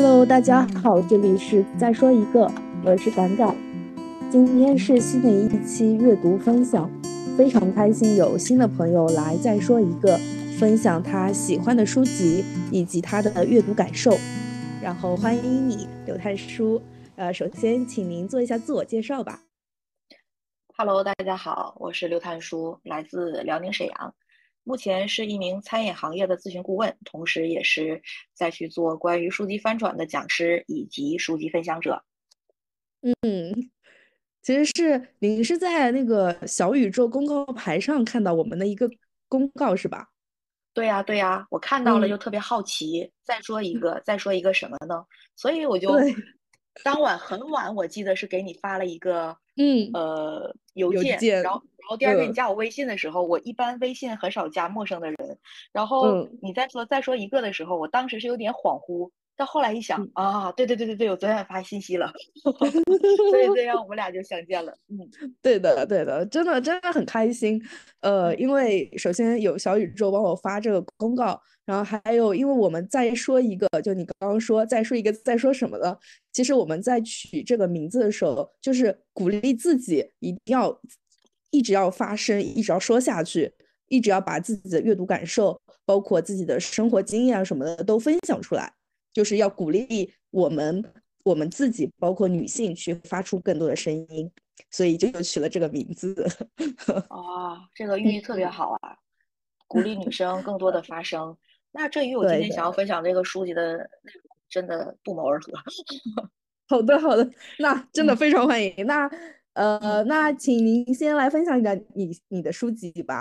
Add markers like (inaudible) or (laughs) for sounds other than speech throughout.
Hello，大家好，这里是再说一个，我是敢敢。今天是新的一期阅读分享，非常开心有新的朋友来再说一个，分享他喜欢的书籍以及他的阅读感受。然后欢迎你，刘太书。呃，首先请您做一下自我介绍吧。Hello，大家好，我是刘探书，来自辽宁沈阳。目前是一名餐饮行业的咨询顾问，同时也是在去做关于书籍翻转的讲师以及书籍分享者。嗯，其实是您是在那个小宇宙公告牌上看到我们的一个公告是吧？对呀，对呀，我看到了就特别好奇，再说一个，再说一个什么呢？所以我 (laughs) 就当晚很晚，我记得是给你发了一个。嗯，呃，邮件，然后，然后第二天你加我微信的时候，我一般微信很少加陌生的人，然后你再说再说一个的时候，我当时是有点恍惚。到后来一想啊，对对对对对，我昨天发信息了，(laughs) 所以这样我们俩就相见了。嗯，(laughs) 对的对的，真的真的很开心。呃，因为首先有小宇宙帮我发这个公告，然后还有因为我们再说一个，就你刚刚说再说一个再说什么的，其实我们在取这个名字的时候，就是鼓励自己一定要一直要发声，一直要说下去，一直要把自己的阅读感受，包括自己的生活经验啊什么的都分享出来。就是要鼓励我们，我们自己，包括女性，去发出更多的声音，所以就取了这个名字。啊，(laughs) 这个寓意特别好啊，鼓励女生更多的发声。那这与我今天想要分享这个书籍的内容真的不谋而合。(laughs) 好的，好的，那真的非常欢迎。那呃，那请您先来分享一下你你的书籍吧。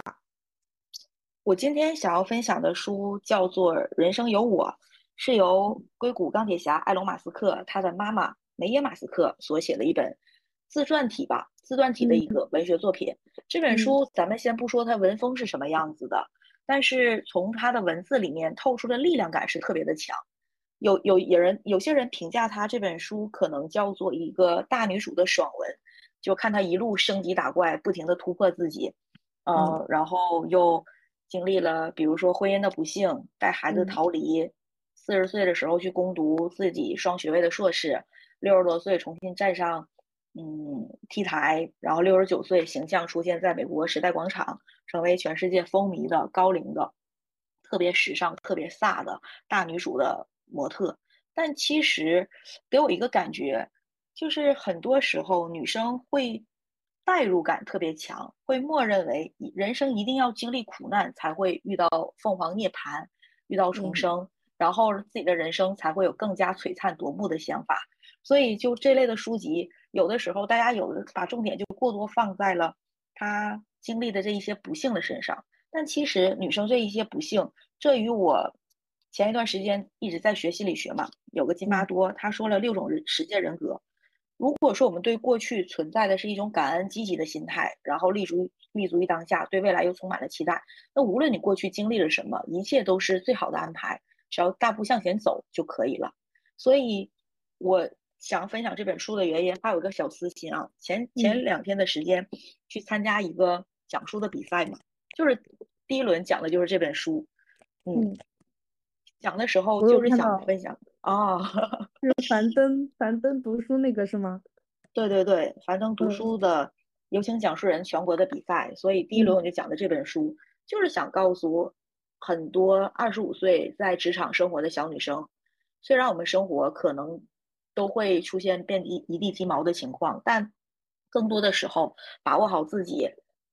我今天想要分享的书叫做《人生有我》。是由硅谷钢铁侠埃隆·马斯克他的妈妈梅耶·马斯克所写的一本自传体吧，自传体的一个文学作品。这本书咱们先不说它文风是什么样子的，但是从它的文字里面透出的力量感是特别的强。有有有人有些人评价他这本书可能叫做一个大女主的爽文，就看他一路升级打怪，不停的突破自己，呃，然后又经历了比如说婚姻的不幸，带孩子逃离。四十岁的时候去攻读自己双学位的硕士，六十多岁重新站上嗯 T 台，然后六十九岁形象出现在美国时代广场，成为全世界风靡的高龄的、特别时尚、特别飒的大女主的模特。但其实给我一个感觉，就是很多时候女生会代入感特别强，会默认为人生一定要经历苦难才会遇到凤凰涅槃，遇到重生。然后自己的人生才会有更加璀璨夺目的想法，所以就这类的书籍，有的时候大家有的把重点就过多放在了他经历的这一些不幸的身上，但其实女生这一些不幸，这与我前一段时间一直在学心理学嘛，有个金巴多他说了六种人实践人格，如果说我们对过去存在的是一种感恩积极的心态，然后立足立足于当下，对未来又充满了期待，那无论你过去经历了什么，一切都是最好的安排。只要大步向前走就可以了，所以我想分享这本书的原因，还有一个小私心啊。前前两天的时间去参加一个讲书的比赛嘛，就是第一轮讲的就是这本书，嗯，讲的时候就是想分享啊，(laughs) 是樊登樊登读书那个是吗？对对对，樊登读书的有请讲述人全国的比赛，所以第一轮我就讲的这本书，就是想告诉。很多二十五岁在职场生活的小女生，虽然我们生活可能都会出现遍地一地鸡毛的情况，但更多的时候把握好自己，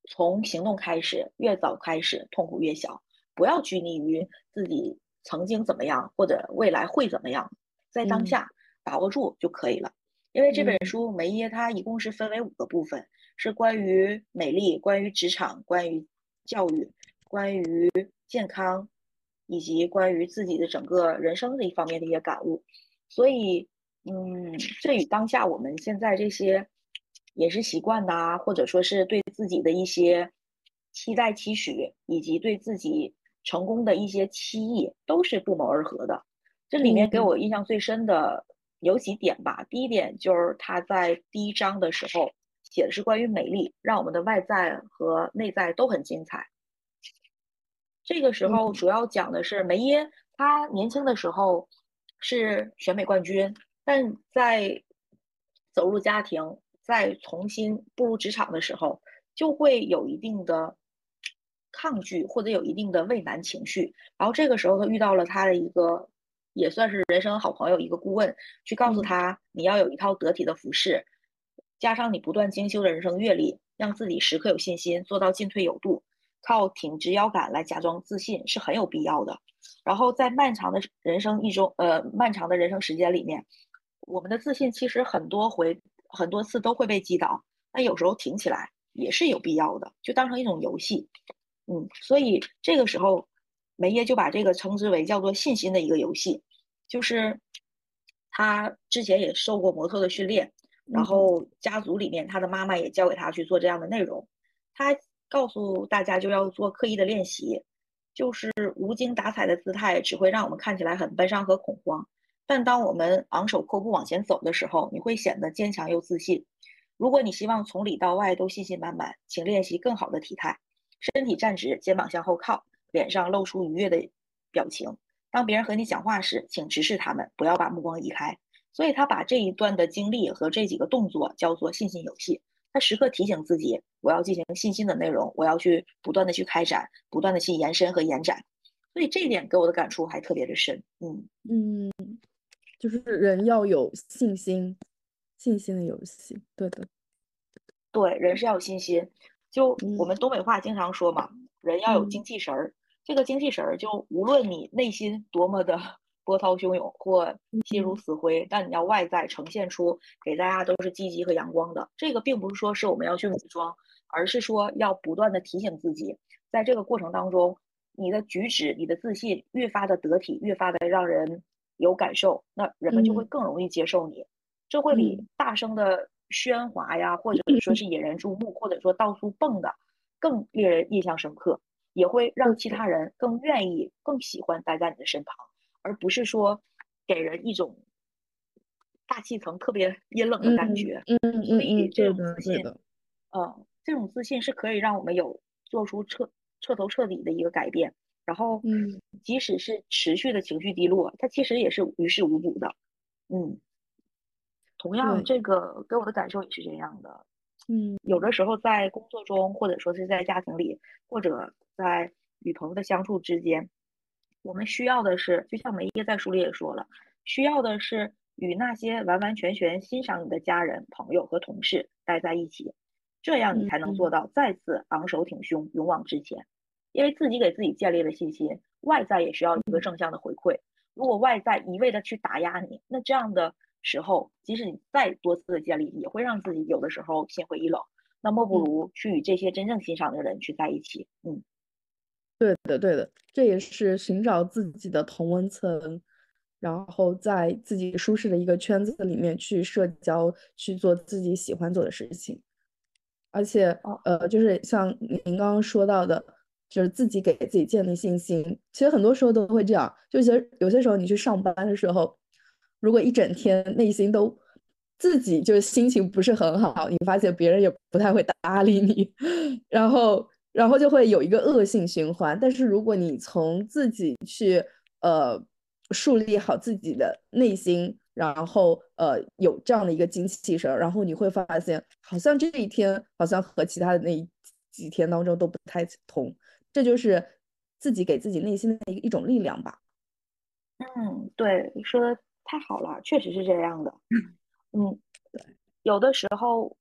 从行动开始，越早开始痛苦越小，不要拘泥于自己曾经怎么样或者未来会怎么样，在当下把握住就可以了。因为这本书梅耶它一共是分为五个部分，是关于美丽、关于职场、关于教育、关于。健康，以及关于自己的整个人生的一方面的一些感悟，所以，嗯，这与当下我们现在这些饮食习惯呐，或者说是对自己的一些期待期许，以及对自己成功的一些期意，都是不谋而合的。这里面给我印象最深的有几点吧。第一点就是他在第一章的时候写的是关于美丽，让我们的外在和内在都很精彩。这个时候主要讲的是梅耶，她年轻的时候是选美冠军，但在走入家庭、再重新步入职场的时候，就会有一定的抗拒或者有一定的畏难情绪。然后这个时候，他遇到了他的一个也算是人生好朋友，一个顾问，去告诉他你要有一套得体的服饰，加上你不断精修的人生阅历，让自己时刻有信心，做到进退有度。靠挺直腰杆来假装自信是很有必要的。然后在漫长的人生一中，呃，漫长的人生时间里面，我们的自信其实很多回、很多次都会被击倒。那有时候挺起来也是有必要的，就当成一种游戏。嗯，所以这个时候，梅耶就把这个称之为叫做信心的一个游戏。就是他之前也受过模特的训练，然后家族里面他的妈妈也教给他去做这样的内容。他。告诉大家就要做刻意的练习，就是无精打采的姿态只会让我们看起来很悲伤和恐慌。但当我们昂首阔步往前走的时候，你会显得坚强又自信。如果你希望从里到外都信心满满，请练习更好的体态，身体站直，肩膀向后靠，脸上露出愉悦的表情。当别人和你讲话时，请直视他们，不要把目光移开。所以他把这一段的经历和这几个动作叫做信心游戏。他时刻提醒自己，我要进行信心的内容，我要去不断的去开展，不断的去延伸和延展，所以这一点给我的感触还特别的深。嗯嗯，就是人要有信心，信心的游戏，对的，对，人是要有信心。就我们东北话经常说嘛，人要有精气神儿。这个精气神儿，就无论你内心多么的。(laughs) 波涛汹涌或心如死灰，但你要外在呈现出给大家都是积极和阳光的。这个并不是说是我们要去伪装，而是说要不断的提醒自己，在这个过程当中，你的举止、你的自信越发的得体，越发的让人有感受，那人们就会更容易接受你。这会比大声的喧哗呀，或者说是引人注目，或者说到处蹦的更令人印象深刻，也会让其他人更愿意、更喜欢待在你的身旁。而不是说给人一种大气层特别 (laughs) 阴冷的感觉，嗯嗯嗯这种自信，嗯，这种自信是可以让我们有做出彻彻头彻底的一个改变。然后，嗯，即使是持续的情绪低落，它其实也是于事无补的。嗯，同样，这个给我的感受也是这样的。嗯，有的时候在工作中，或者说是在家庭里，或者在与朋友的相处之间。我们需要的是，就像梅耶在书里也说了，需要的是与那些完完全全欣赏你的家人、朋友和同事待在一起，这样你才能做到再次昂首挺胸、勇往直前。因为自己给自己建立了信心，外在也需要一个正向的回馈。如果外在一味的去打压你，那这样的时候，即使你再多次的建立，也会让自己有的时候心灰意冷。那莫不如去与这些真正欣赏的人去在一起。嗯。对的，对的，这也是寻找自己的同温层，然后在自己舒适的一个圈子里面去社交，去做自己喜欢做的事情。而且，呃，就是像您刚刚说到的，就是自己给自己建立信心。其实很多时候都会这样，就其实有些时候你去上班的时候，如果一整天内心都自己就是心情不是很好，你发现别人也不太会搭理你，然后。然后就会有一个恶性循环。但是如果你从自己去呃树立好自己的内心，然后呃有这样的一个精气神，然后你会发现，好像这一天好像和其他的那几天当中都不太同。这就是自己给自己内心的一一种力量吧。嗯，对，你说太好了，确实是这样的。嗯，对，有的时候。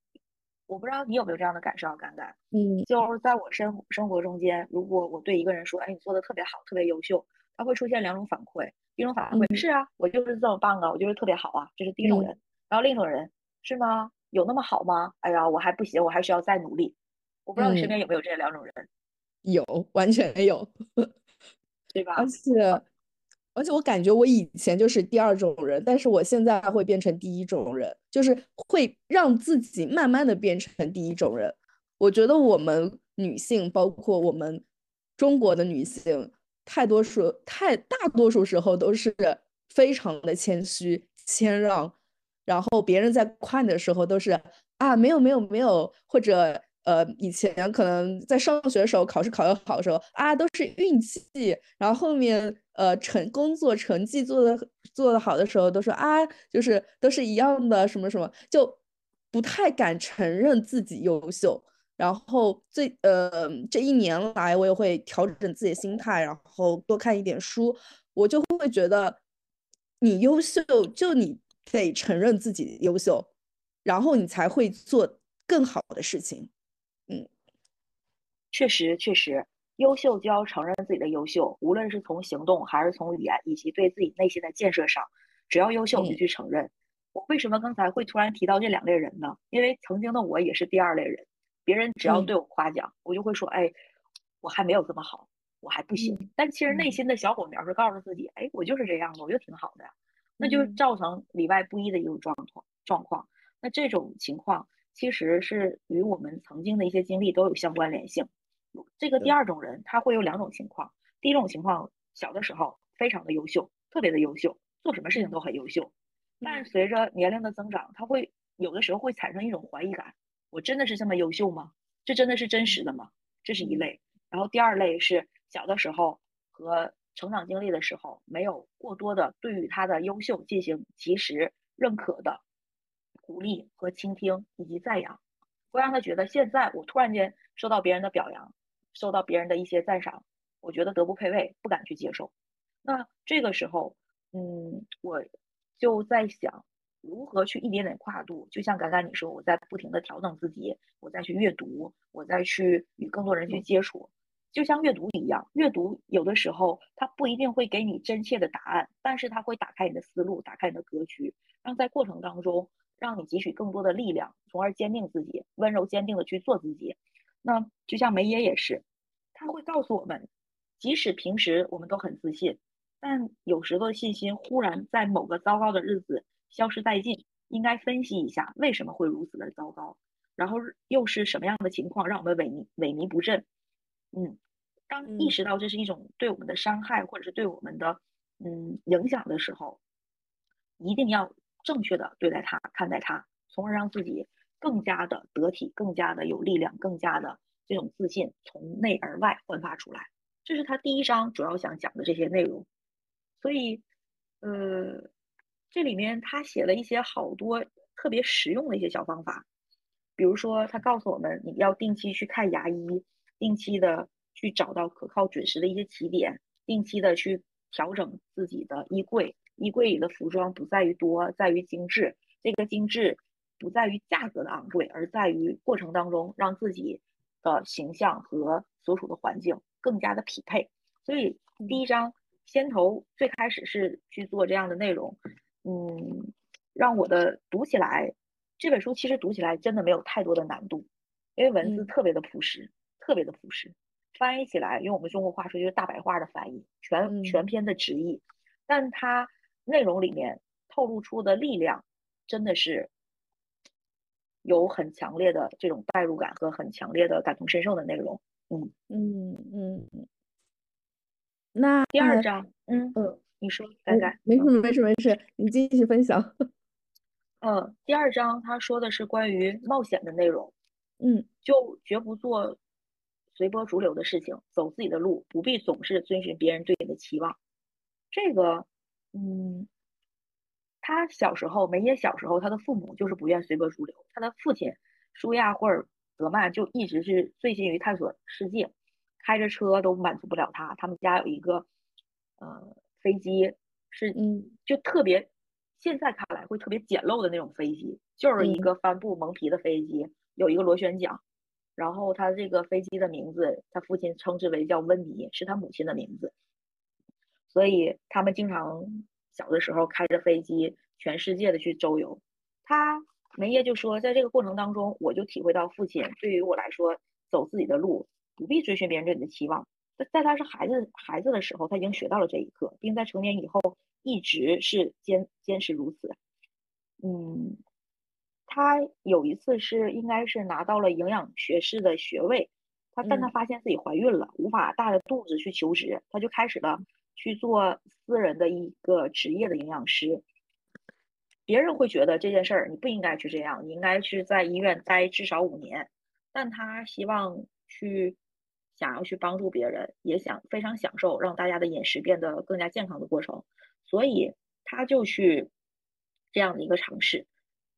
我不知道你有没有这样的感受、感慨，嗯，就是在我生生活中间，如果我对一个人说，哎，你做的特别好，特别优秀，他会出现两种反馈，一种反馈是啊，我就是这么棒啊，我就是特别好啊，这是第一种人，然后另一种人是吗？有那么好吗？哎呀，我还不行，我还需要再努力。我不知道你身边有没有这两种人？有，完全有，(laughs) 对吧？而且。而且我感觉我以前就是第二种人，但是我现在会变成第一种人，就是会让自己慢慢的变成第一种人。我觉得我们女性，包括我们中国的女性，太多数太大多数时候都是非常的谦虚谦让，然后别人在夸你的时候都是啊没有没有没有，或者呃，以前可能在上学的时候，考试考得好的时候啊，都是运气。然后后面呃成工作成绩做的做的好的时候，都说啊，就是都是一样的，什么什么，就不太敢承认自己优秀。然后最呃这一年来，我也会调整自己的心态，然后多看一点书，我就会觉得你优秀，就你得承认自己优秀，然后你才会做更好的事情。嗯，确实确实，优秀就要承认自己的优秀，无论是从行动还是从语言，以及对自己内心的建设上，只要优秀就去承认。我为什么刚才会突然提到这两类人呢？因为曾经的我也是第二类人，别人只要对我夸奖，我就会说，哎，我还没有这么好，我还不行。但其实内心的小火苗是告诉自己，哎，我就是这样的，我就挺好的，那就造成里外不一的一种状况状况。那这种情况。其实是与我们曾经的一些经历都有相关联性。这个第二种人，他会有两种情况。第一种情况，小的时候非常的优秀，特别的优秀，做什么事情都很优秀。但是随着年龄的增长，他会有的时候会产生一种怀疑感：我真的是这么优秀吗？这真的是真实的吗？这是一类。然后第二类是小的时候和成长经历的时候，没有过多的对于他的优秀进行及时认可的。鼓励和倾听以及赞扬，会让他觉得现在我突然间受到别人的表扬，受到别人的一些赞赏，我觉得德不配位，不敢去接受。那这个时候，嗯，我就在想如何去一点点跨度。就像刚刚你说，我在不停的调整自己，我再去阅读，我再去与更多人去接触，就像阅读一样。阅读有的时候它不一定会给你真切的答案，但是它会打开你的思路，打开你的格局，让在过程当中。让你汲取更多的力量，从而坚定自己，温柔坚定的去做自己。那就像梅耶也是，他会告诉我们，即使平时我们都很自信，但有时候信心忽然在某个糟糕的日子消失殆尽，应该分析一下为什么会如此的糟糕，然后又是什么样的情况让我们萎靡萎靡不振？嗯，当意识到这是一种对我们的伤害，或者是对我们的嗯影响的时候，一定要。正确的对待它，看待它，从而让自己更加的得体，更加的有力量，更加的这种自信从内而外焕发出来。这是他第一章主要想讲的这些内容。所以，呃，这里面他写了一些好多特别实用的一些小方法，比如说他告诉我们，你要定期去看牙医，定期的去找到可靠准时的一些起点，定期的去调整自己的衣柜。衣柜里的服装不在于多，在于精致。这个精致不在于价格的昂贵，而在于过程当中让自己的形象和所处的环境更加的匹配。所以第一章先头最开始是去做这样的内容，嗯，让我的读起来这本书其实读起来真的没有太多的难度，因为文字特别的朴实，特别的朴实，翻译起来用我们中国话说就是大白话的翻译，全全篇的直译，但它。内容里面透露出的力量，真的是有很强烈的这种代入感和很强烈的感同身受的内容。嗯嗯嗯。那第二章，嗯嗯，你说，改改，没事没事没事，你继续分享。(laughs) 嗯，第二章他说的是关于冒险的内容。嗯，就绝不做随波逐流的事情，走自己的路，不必总是遵循别人对你的期望。这个。嗯，他小时候，梅耶小时候，他的父母就是不愿随波逐流。他的父亲舒亚霍尔德曼就一直是醉心于探索世界，开着车都满足不了他。他们家有一个呃飞机，是嗯，就特别现在看来会特别简陋的那种飞机，就是一个帆布蒙皮的飞机，有一个螺旋桨。然后他这个飞机的名字，他父亲称之为叫温迪，是他母亲的名字。所以他们经常小的时候开着飞机，全世界的去周游。他梅耶就说，在这个过程当中，我就体会到父亲对于我来说，走自己的路，不必追寻别人对你的期望。在在他是孩子孩子的时候，他已经学到了这一课，并在成年以后一直是坚坚持如此。嗯，他有一次是应该是拿到了营养学士的学位，他但他发现自己怀孕了，无法大着肚子去求职，他就开始了。去做私人的一个职业的营养师，别人会觉得这件事儿你不应该去这样，你应该去在医院待至少五年。但他希望去想要去帮助别人，也想非常享受让大家的饮食变得更加健康的过程，所以他就去这样的一个尝试。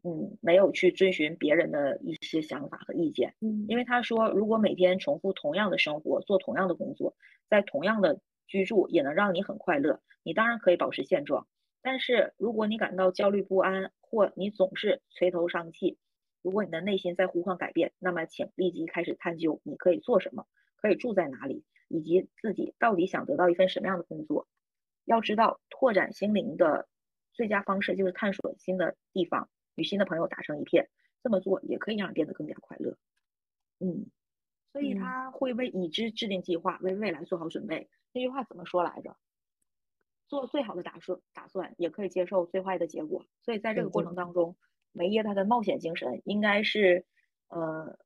嗯，没有去遵循别人的一些想法和意见，嗯，因为他说，如果每天重复同样的生活，做同样的工作，在同样的居住，也能让你很快乐，你当然可以保持现状。但是如果你感到焦虑不安，或你总是垂头丧气，如果你的内心在呼唤改变，那么请立即开始探究你可以做什么，可以住在哪里，以及自己到底想得到一份什么样的工作。要知道，拓展心灵的最佳方式就是探索新的地方。与新的朋友打成一片，这么做也可以让你变得更加快乐。嗯，所以他会为已知制定计划，为未来做好准备。那句话怎么说来着？做最好的打算，打算也可以接受最坏的结果。所以在这个过程当中，梅耶他的冒险精神应该是，呃，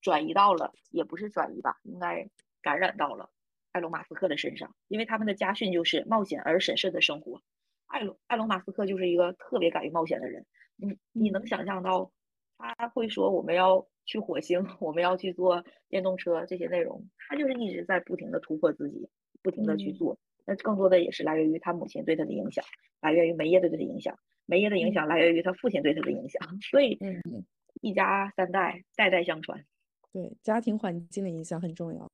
转移到了，也不是转移吧，应该感染到了埃隆·马斯克的身上，因为他们的家训就是冒险而审慎的生活。埃隆埃隆·马斯克就是一个特别敢于冒险的人。你你能想象到他会说我们要去火星，我们要去做电动车这些内容？他就是一直在不停的突破自己，不停的去做。那更多的也是来源于他母亲对他的影响，来源于梅耶对他的影响，梅耶的影响来源于他父亲对他的影响。所以，一家三代代代相传。对家庭环境的影响很重要。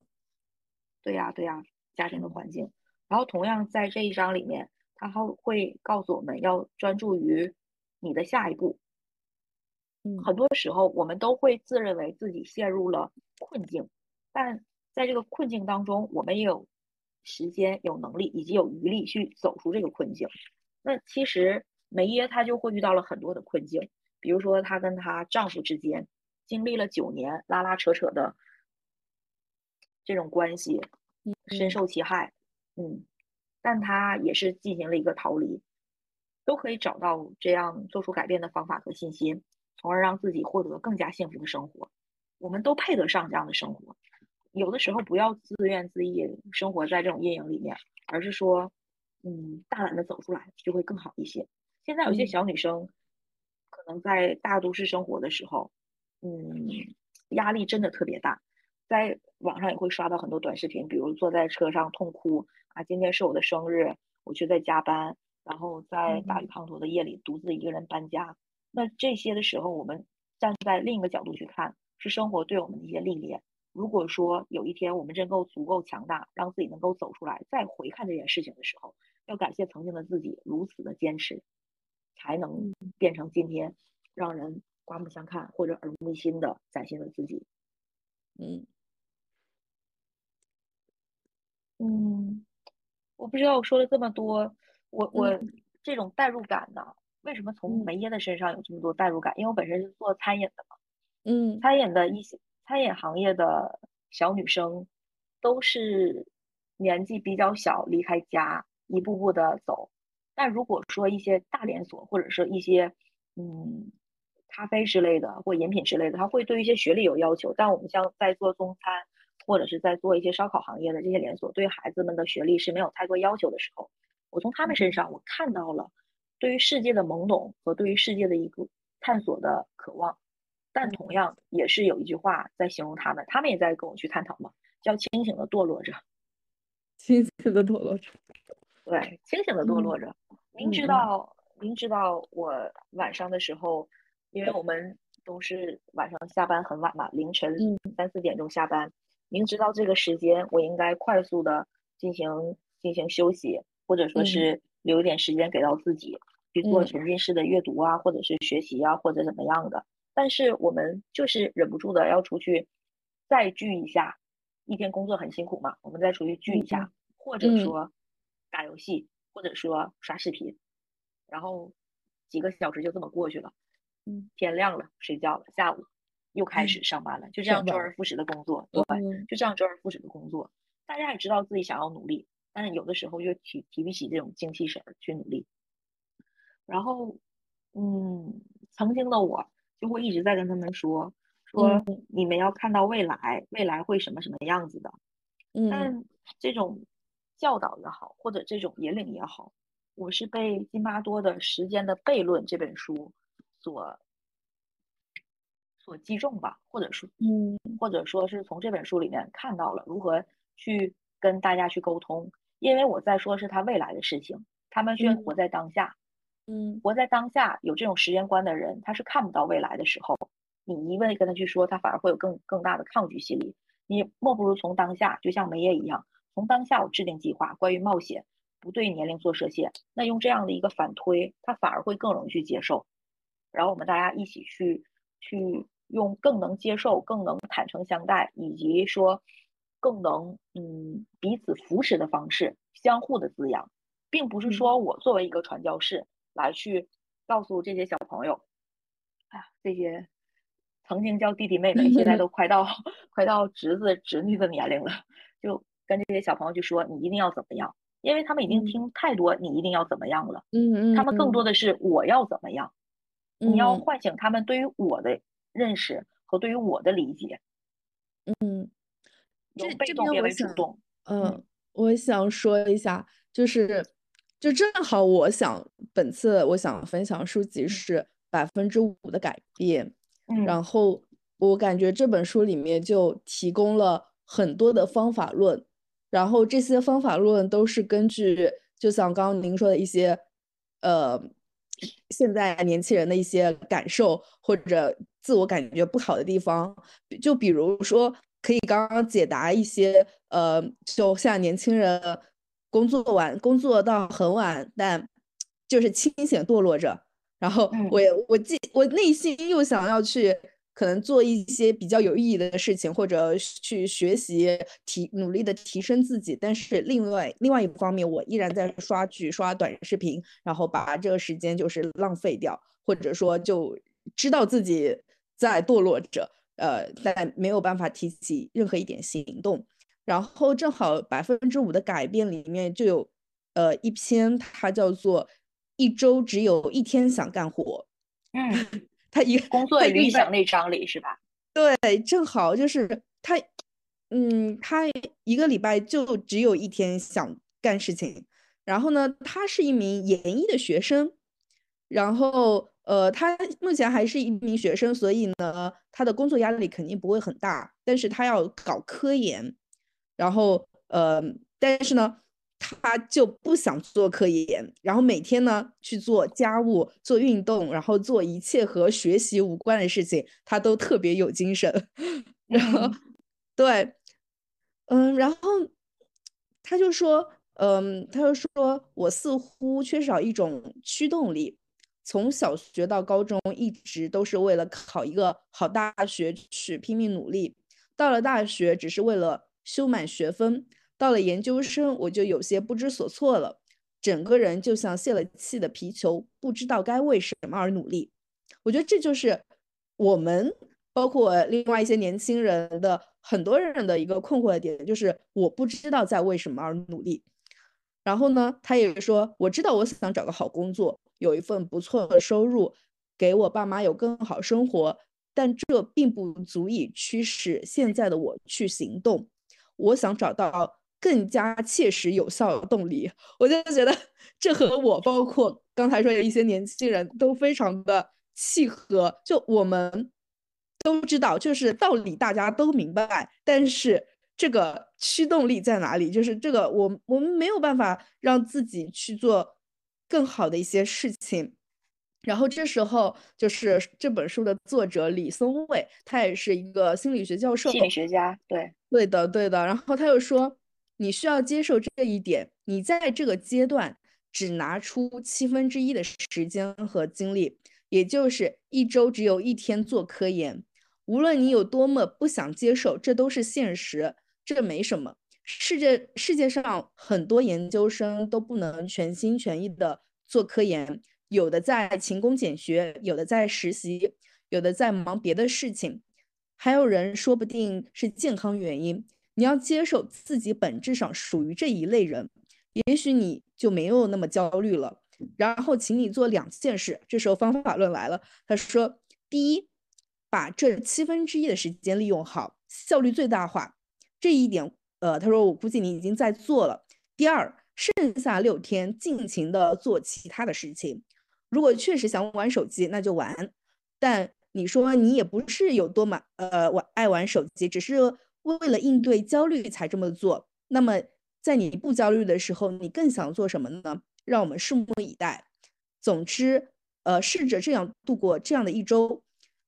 对呀对呀，家庭的环境。然后同样在这一章里面，他还会告诉我们要专注于。你的下一步，嗯，很多时候我们都会自认为自己陷入了困境，但在这个困境当中，我们也有时间、有能力以及有余力去走出这个困境。那其实梅耶她就会遇到了很多的困境，比如说她跟她丈夫之间经历了九年拉拉扯扯的这种关系，深受其害，嗯，但她也是进行了一个逃离。都可以找到这样做出改变的方法和信心，从而让自己获得更加幸福的生活。我们都配得上这样的生活。有的时候不要自怨自艾，生活在这种阴影里面，而是说，嗯，大胆的走出来就会更好一些。现在有些小女生可能在大都市生活的时候，嗯，压力真的特别大，在网上也会刷到很多短视频，比如坐在车上痛哭啊，今天是我的生日，我却在加班。然后在大雨滂沱的夜里独自一个人搬家，那这些的时候，我们站在另一个角度去看，是生活对我们的一些历练。如果说有一天我们真够足够强大，让自己能够走出来，再回看这件事情的时候，要感谢曾经的自己如此的坚持，才能变成今天让人刮目相看或者耳目一新的崭新的自己。嗯嗯，我不知道我说了这么多。我我这种代入感呢，为什么从梅耶的身上有这么多代入感？因为我本身是做餐饮的嘛，嗯，餐饮的一些餐饮行业的小女生，都是年纪比较小，离开家，一步步的走。但如果说一些大连锁或者是一些嗯咖啡之类的或饮品之类的，它会对一些学历有要求。但我们像在做中餐或者是在做一些烧烤行业的这些连锁，对孩子们的学历是没有太多要求的时候。我从他们身上，我看到了对于世界的懵懂和对于世界的一个探索的渴望，但同样也是有一句话在形容他们，他们也在跟我去探讨嘛，叫清醒的堕落着。清醒的堕落着，对，清醒的堕落者。(laughs) 明知道，明知道我晚上的时候，因为我们都是晚上下班很晚嘛，凌晨三四点钟下班，明知道这个时间我应该快速的进行进行休息。或者说是留一点时间给到自己去做沉浸式的阅读啊，或者是学习啊，或者怎么样的。但是我们就是忍不住的要出去再聚一下，一天工作很辛苦嘛，我们再出去聚一下，或者说打游戏，或者说刷视频，然后几个小时就这么过去了。嗯，天亮了，睡觉了，下午又开始上班了，就这样周而复始的工作，对，就这样周而复始的工作。大家也知道自己想要努力。但是有的时候又提提不起这种精气神儿去努力，然后，嗯，曾经的我就会一直在跟他们说说你们要看到未来，未来会什么什么样子的。但这种教导也好，或者这种引领也好，我是被金巴多的《时间的悖论》这本书所所击中吧，或者说嗯，或者说是从这本书里面看到了如何去跟大家去沟通，因为我在说是他未来的事情，他们却活在当下，嗯，活在当下有这种时间观的人，他是看不到未来的时候，你一味跟他去说，他反而会有更更大的抗拒心理。你莫不如从当下，就像梅耶一样，从当下我制定计划，关于冒险，不对年龄做设限，那用这样的一个反推，他反而会更容易去接受。然后我们大家一起去去用更能接受、更能坦诚相待，以及说更能嗯彼此扶持的方式，相互的滋养，并不是说我作为一个传教士来去告诉这些小朋友，哎呀，这些曾经叫弟弟妹妹，现在都 (laughs) 快到 (laughs) 快到侄子侄女的年龄了，就跟这些小朋友去说，你一定要怎么样，因为他们已经听太多你一定要怎么样了，嗯嗯，他们更多的是我要怎么样。你要嗯。唤醒他们对于我的认识和对于我的理解，嗯，由这这被动变边我想，为主动。嗯，嗯。我想说一下，就是就正好我想本次我想分享书籍是百分之五的改变，嗯。然后我感觉这本书里面就提供了很多的方法论，然后这些方法论都是根据，就像刚刚您说的一些，呃，现在年轻人的一些感受或者自我感觉不好的地方，就比如说可以刚刚解答一些，呃，就现在年轻人工作完工作到很晚，但就是清醒堕落着。然后嗯我也我既我内心又想要去可能做一些比较有意义的事情，或者去学习提努力的提升自己，但是另外另外一方面，我依然在刷剧、刷短视频，然后把这个时间就是浪费掉，或者说就知道自己在堕落着，呃，但没有办法提起任何一点行动。然后正好百分之五的改变里面就有，呃，一篇它叫做一周只有一天想干活，嗯，他一工作理想那张里是吧？对，正好就是他，嗯，他一个礼拜就只有一天想干事情。然后呢，他是一名研一的学生，然后呃，他目前还是一名学生，所以呢，他的工作压力肯定不会很大，但是他要搞科研，然后呃，但是呢，他就不想做科研，然后每天呢去做家务、做运动，然后做一切和学习无关的事情，他都特别有精神。(laughs) 然后，嗯对，嗯，然后他就说，嗯，他就说我似乎缺少一种驱动力，从小学到高中一直都是为了考一个好大学去拼命努力，到了大学只是为了修满学分，到了研究生我就有些不知所措了，整个人就像泄了气的皮球，不知道该为什么而努力。我觉得这就是我们包括另外一些年轻人的很多人的一个困惑的点，就是我不知道在为什么而努力。然后呢，他也说，我知道我想找个好工作，有一份不错的收入，给我爸妈有更好生活，但这并不足以驱使现在的我去行动。我想找到更加切实有效的动力。我就觉得这和我，包括刚才说的一些年轻人都非常的契合。就我们都知道，就是道理大家都明白，但是这个驱动力在哪里？就是这个我我们没有办法让自己去做更好的一些事情。然后这时候就是这本书的作者李松蔚，他也是一个心理学教授，心理学家对，对的，对的。然后他又说，你需要接受这一点，你在这个阶段只拿出七分之一的时间和精力，也就是一周只有一天做科研。无论你有多么不想接受，这都是现实，这没什么。世界世界上很多研究生都不能全心全意的做科研，有的在勤工俭学，有的在实习，有的在忙别的事情。还有人说不定是健康原因，你要接受自己本质上属于这一类人，也许你就没有那么焦虑了。然后，请你做两件事。这时候方法论来了，他说：第一，把这七分之一的时间利用好，效率最大化。这一点，呃，他说我估计你已经在做了。第二，剩下六天尽情的做其他的事情。如果确实想玩手机，那就玩。但你说你也不是有多么呃玩爱玩手机，只是为了应对焦虑才这么做。那么在你不焦虑的时候，你更想做什么呢？让我们拭目以待。总之，呃，试着这样度过这样的一周。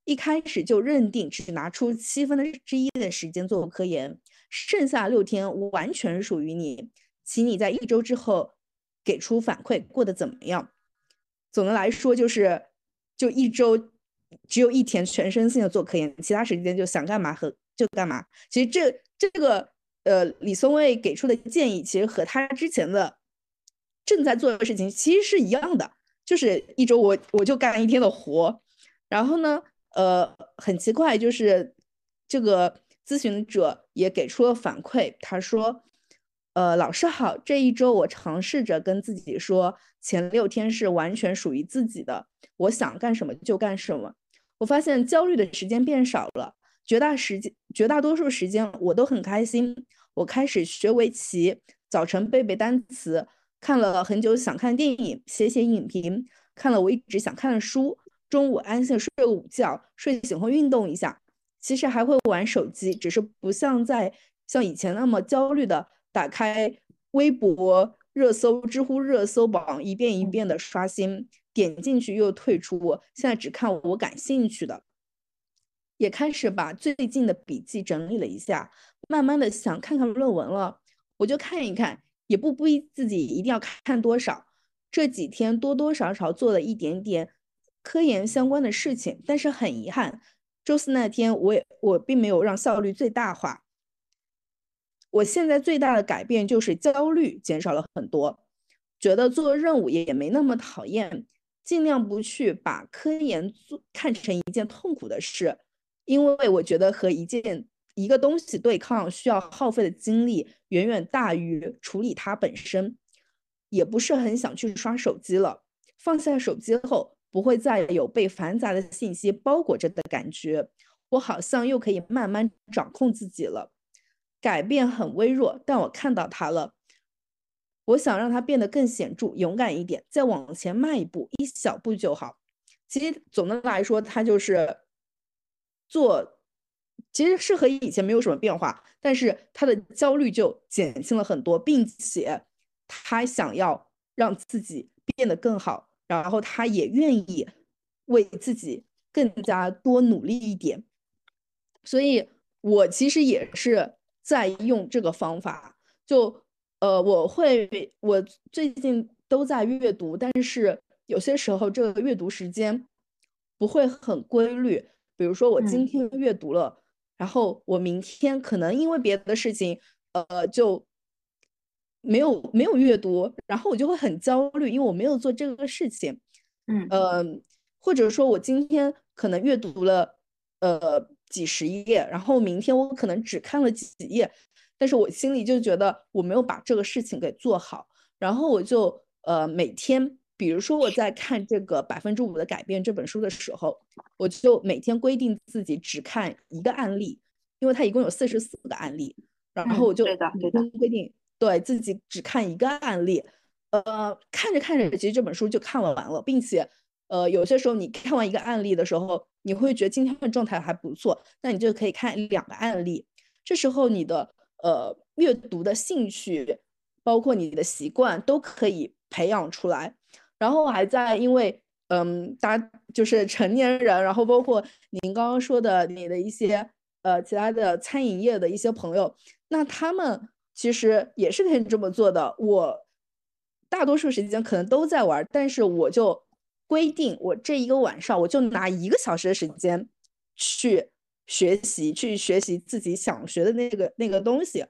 一开始就认定只拿出七分之一的时间做科研，剩下六天完全属于你，请你在一周之后给出反馈，过得怎么样？总的来说就是，就一周只有一天全身心的做科研，其他时间就想干嘛和就干嘛。其实这这个呃李松蔚给出的建议，其实和他之前的正在做的事情其实是一样的，就是一周我我就干一天的活，然后呢。呃，很奇怪，就是这个咨询者也给出了反馈。他说：“呃，老师好，这一周我尝试着跟自己说，前六天是完全属于自己的，我想干什么就干什么。我发现焦虑的时间变少了，绝大时间、绝大多数时间我都很开心。我开始学围棋，早晨背背单词，看了很久想看电影，写写影评，看了我一直想看的书。”中午安心睡个午觉，睡醒后运动一下，其实还会玩手机，只是不像在像以前那么焦虑的打开微博热搜、知乎热搜榜一遍一遍的刷新，点进去又退出，现在只看我感兴趣的。也开始把最近的笔记整理了一下，慢慢的想看看论文了，我就看一看，也不逼自己一定要看多少。这几天多多少少做了一点点。科研相关的事情，但是很遗憾，周四那天我也我并没有让效率最大化。我现在最大的改变就是焦虑减少了很多，觉得做任务也没那么讨厌，尽量不去把科研做看成一件痛苦的事，因为我觉得和一件一个东西对抗需要耗费的精力远远大于处理它本身，也不是很想去刷手机了。放下手机后。不会再有被繁杂的信息包裹着的感觉，我好像又可以慢慢掌控自己了。改变很微弱，但我看到它了。我想让它变得更显著、勇敢一点，再往前迈一步，一小步就好。其实总的来说，它就是做，其实是和以前没有什么变化，但是他的焦虑就减轻了很多，并且他想要让自己变得更好。然后他也愿意为自己更加多努力一点，所以我其实也是在用这个方法。就呃，我会我最近都在阅读，但是有些时候这个阅读时间不会很规律。比如说我今天阅读了，然后我明天可能因为别的事情，呃，就。没有没有阅读，然后我就会很焦虑，因为我没有做这个事情，嗯呃，或者说我今天可能阅读了呃几十页，然后明天我可能只看了几页，但是我心里就觉得我没有把这个事情给做好，然后我就呃每天，比如说我在看这个百分之五的改变这本书的时候，我就每天规定自己只看一个案例，因为它一共有四十四个案例，然后我就每天规定。对自己只看一个案例，呃，看着看着，其实这本书就看完了，并且，呃，有些时候你看完一个案例的时候，你会觉得今天的状态还不错，那你就可以看两个案例。这时候你的呃阅读的兴趣，包括你的习惯都可以培养出来。然后还在因为，嗯，大家就是成年人，然后包括您刚刚说的你的一些呃其他的餐饮业的一些朋友，那他们。其实也是可以这么做的。我大多数时间可能都在玩，但是我就规定，我这一个晚上我就拿一个小时的时间去学习，去学习自己想学的那个那个东西。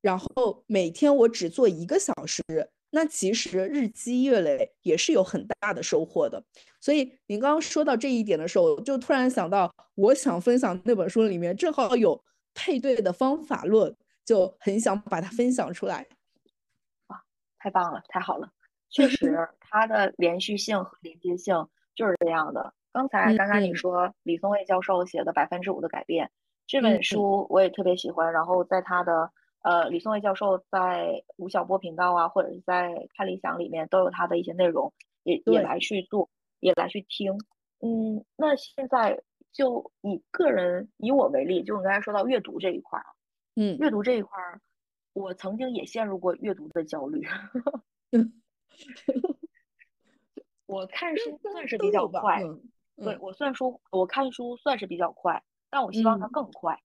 然后每天我只做一个小时，那其实日积月累也是有很大的收获的。所以您刚刚说到这一点的时候，就突然想到，我想分享那本书里面正好有配对的方法论。就很想把它分享出来，哇，太棒了，太好了！确实，(laughs) 它的连续性和连接性就是这样的。刚才刚刚你说李松蔚教授写的《百分之五的改变》这本书，我也特别喜欢。然后在他的呃，李松蔚教授在吴晓波频道啊，或者是在看理想里面都有他的一些内容，也也来去做，也来去听。嗯，那现在就以个人以我为例，就你刚才说到阅读这一块儿，嗯，阅读这一块儿，我曾经也陷入过阅读的焦虑。(laughs) (laughs) 我看书 (laughs) 算是比较快，对我算书，我看书算是比较快，但我希望它更快。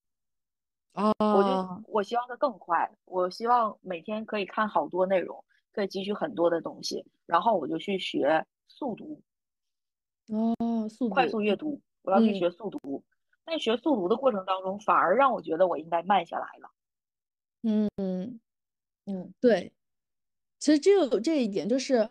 哦，我就我希望它更快，我希望每天可以看好多内容，可以汲取很多的东西，然后我就去学速读。哦，速快速阅读，我要去学速读。但学速读的过程当中，反而让我觉得我应该慢下来了。嗯嗯嗯，对。其实只有这一点，就是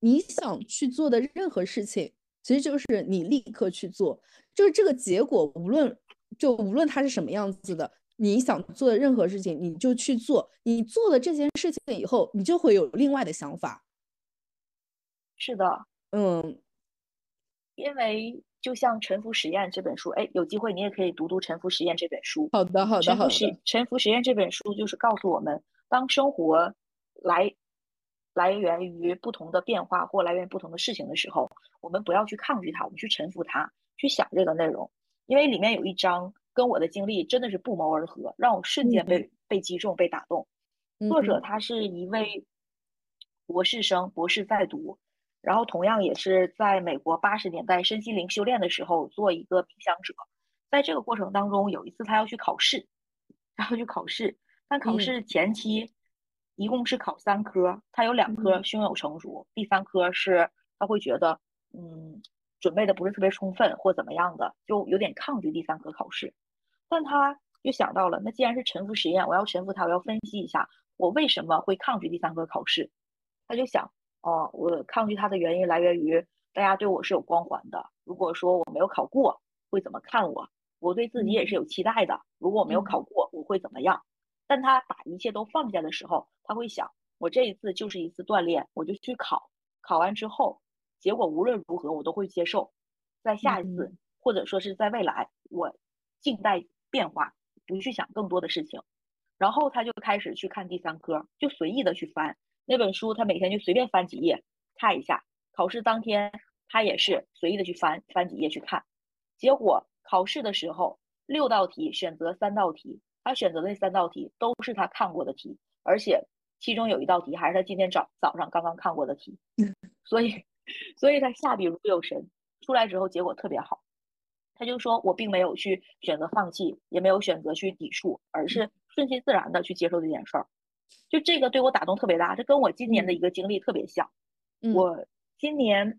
你想去做的任何事情，其实就是你立刻去做，就是这个结果，无论就无论它是什么样子的，你想做的任何事情，你就去做。你做了这件事情以后，你就会有另外的想法。是的，嗯。因为就像《沉浮实验》这本书，哎，有机会你也可以读读《沉浮实验》这本书。好的，好的，好的。《沉浮实验》这本书就是告诉我们，当生活来来源于不同的变化或来源于不同的事情的时候，我们不要去抗拒它，我们去臣服它，去想这个内容。因为里面有一章跟我的经历真的是不谋而合，让我瞬间被被击中、被打动。作者他是一位博士生，博士在读。然后同样也是在美国八十年代身心灵修炼的时候做一个冥想者，在这个过程当中，有一次他要去考试，然后去考试，但考试前期一共是考三科，他有两科胸有成竹，第三科是他会觉得嗯准备的不是特别充分或怎么样的，就有点抗拒第三科考试，但他就想到了，那既然是沉浮实验，我要沉浮它，我要分析一下我为什么会抗拒第三科考试，他就想。哦，我抗拒它的原因来源于大家对我是有光环的。如果说我没有考过，会怎么看我？我对自己也是有期待的。如果我没有考过，我会怎么样？但他把一切都放下的时候，他会想：我这一次就是一次锻炼，我就去考。考完之后，结果无论如何我都会接受。在下一次，或者说是在未来，我静待变化，不去想更多的事情。然后他就开始去看第三科，就随意的去翻。那本书，他每天就随便翻几页看一下。考试当天，他也是随意的去翻翻几页去看。结果考试的时候，六道题选择三道题，他选择的那三道题都是他看过的题，而且其中有一道题还是他今天早早上刚刚看过的题。所以，所以他下笔如有神。出来之后结果特别好。他就说我并没有去选择放弃，也没有选择去抵触，而是顺其自然的去接受这件事儿。就这个对我打动特别大，这跟我今年的一个经历特别像。我今年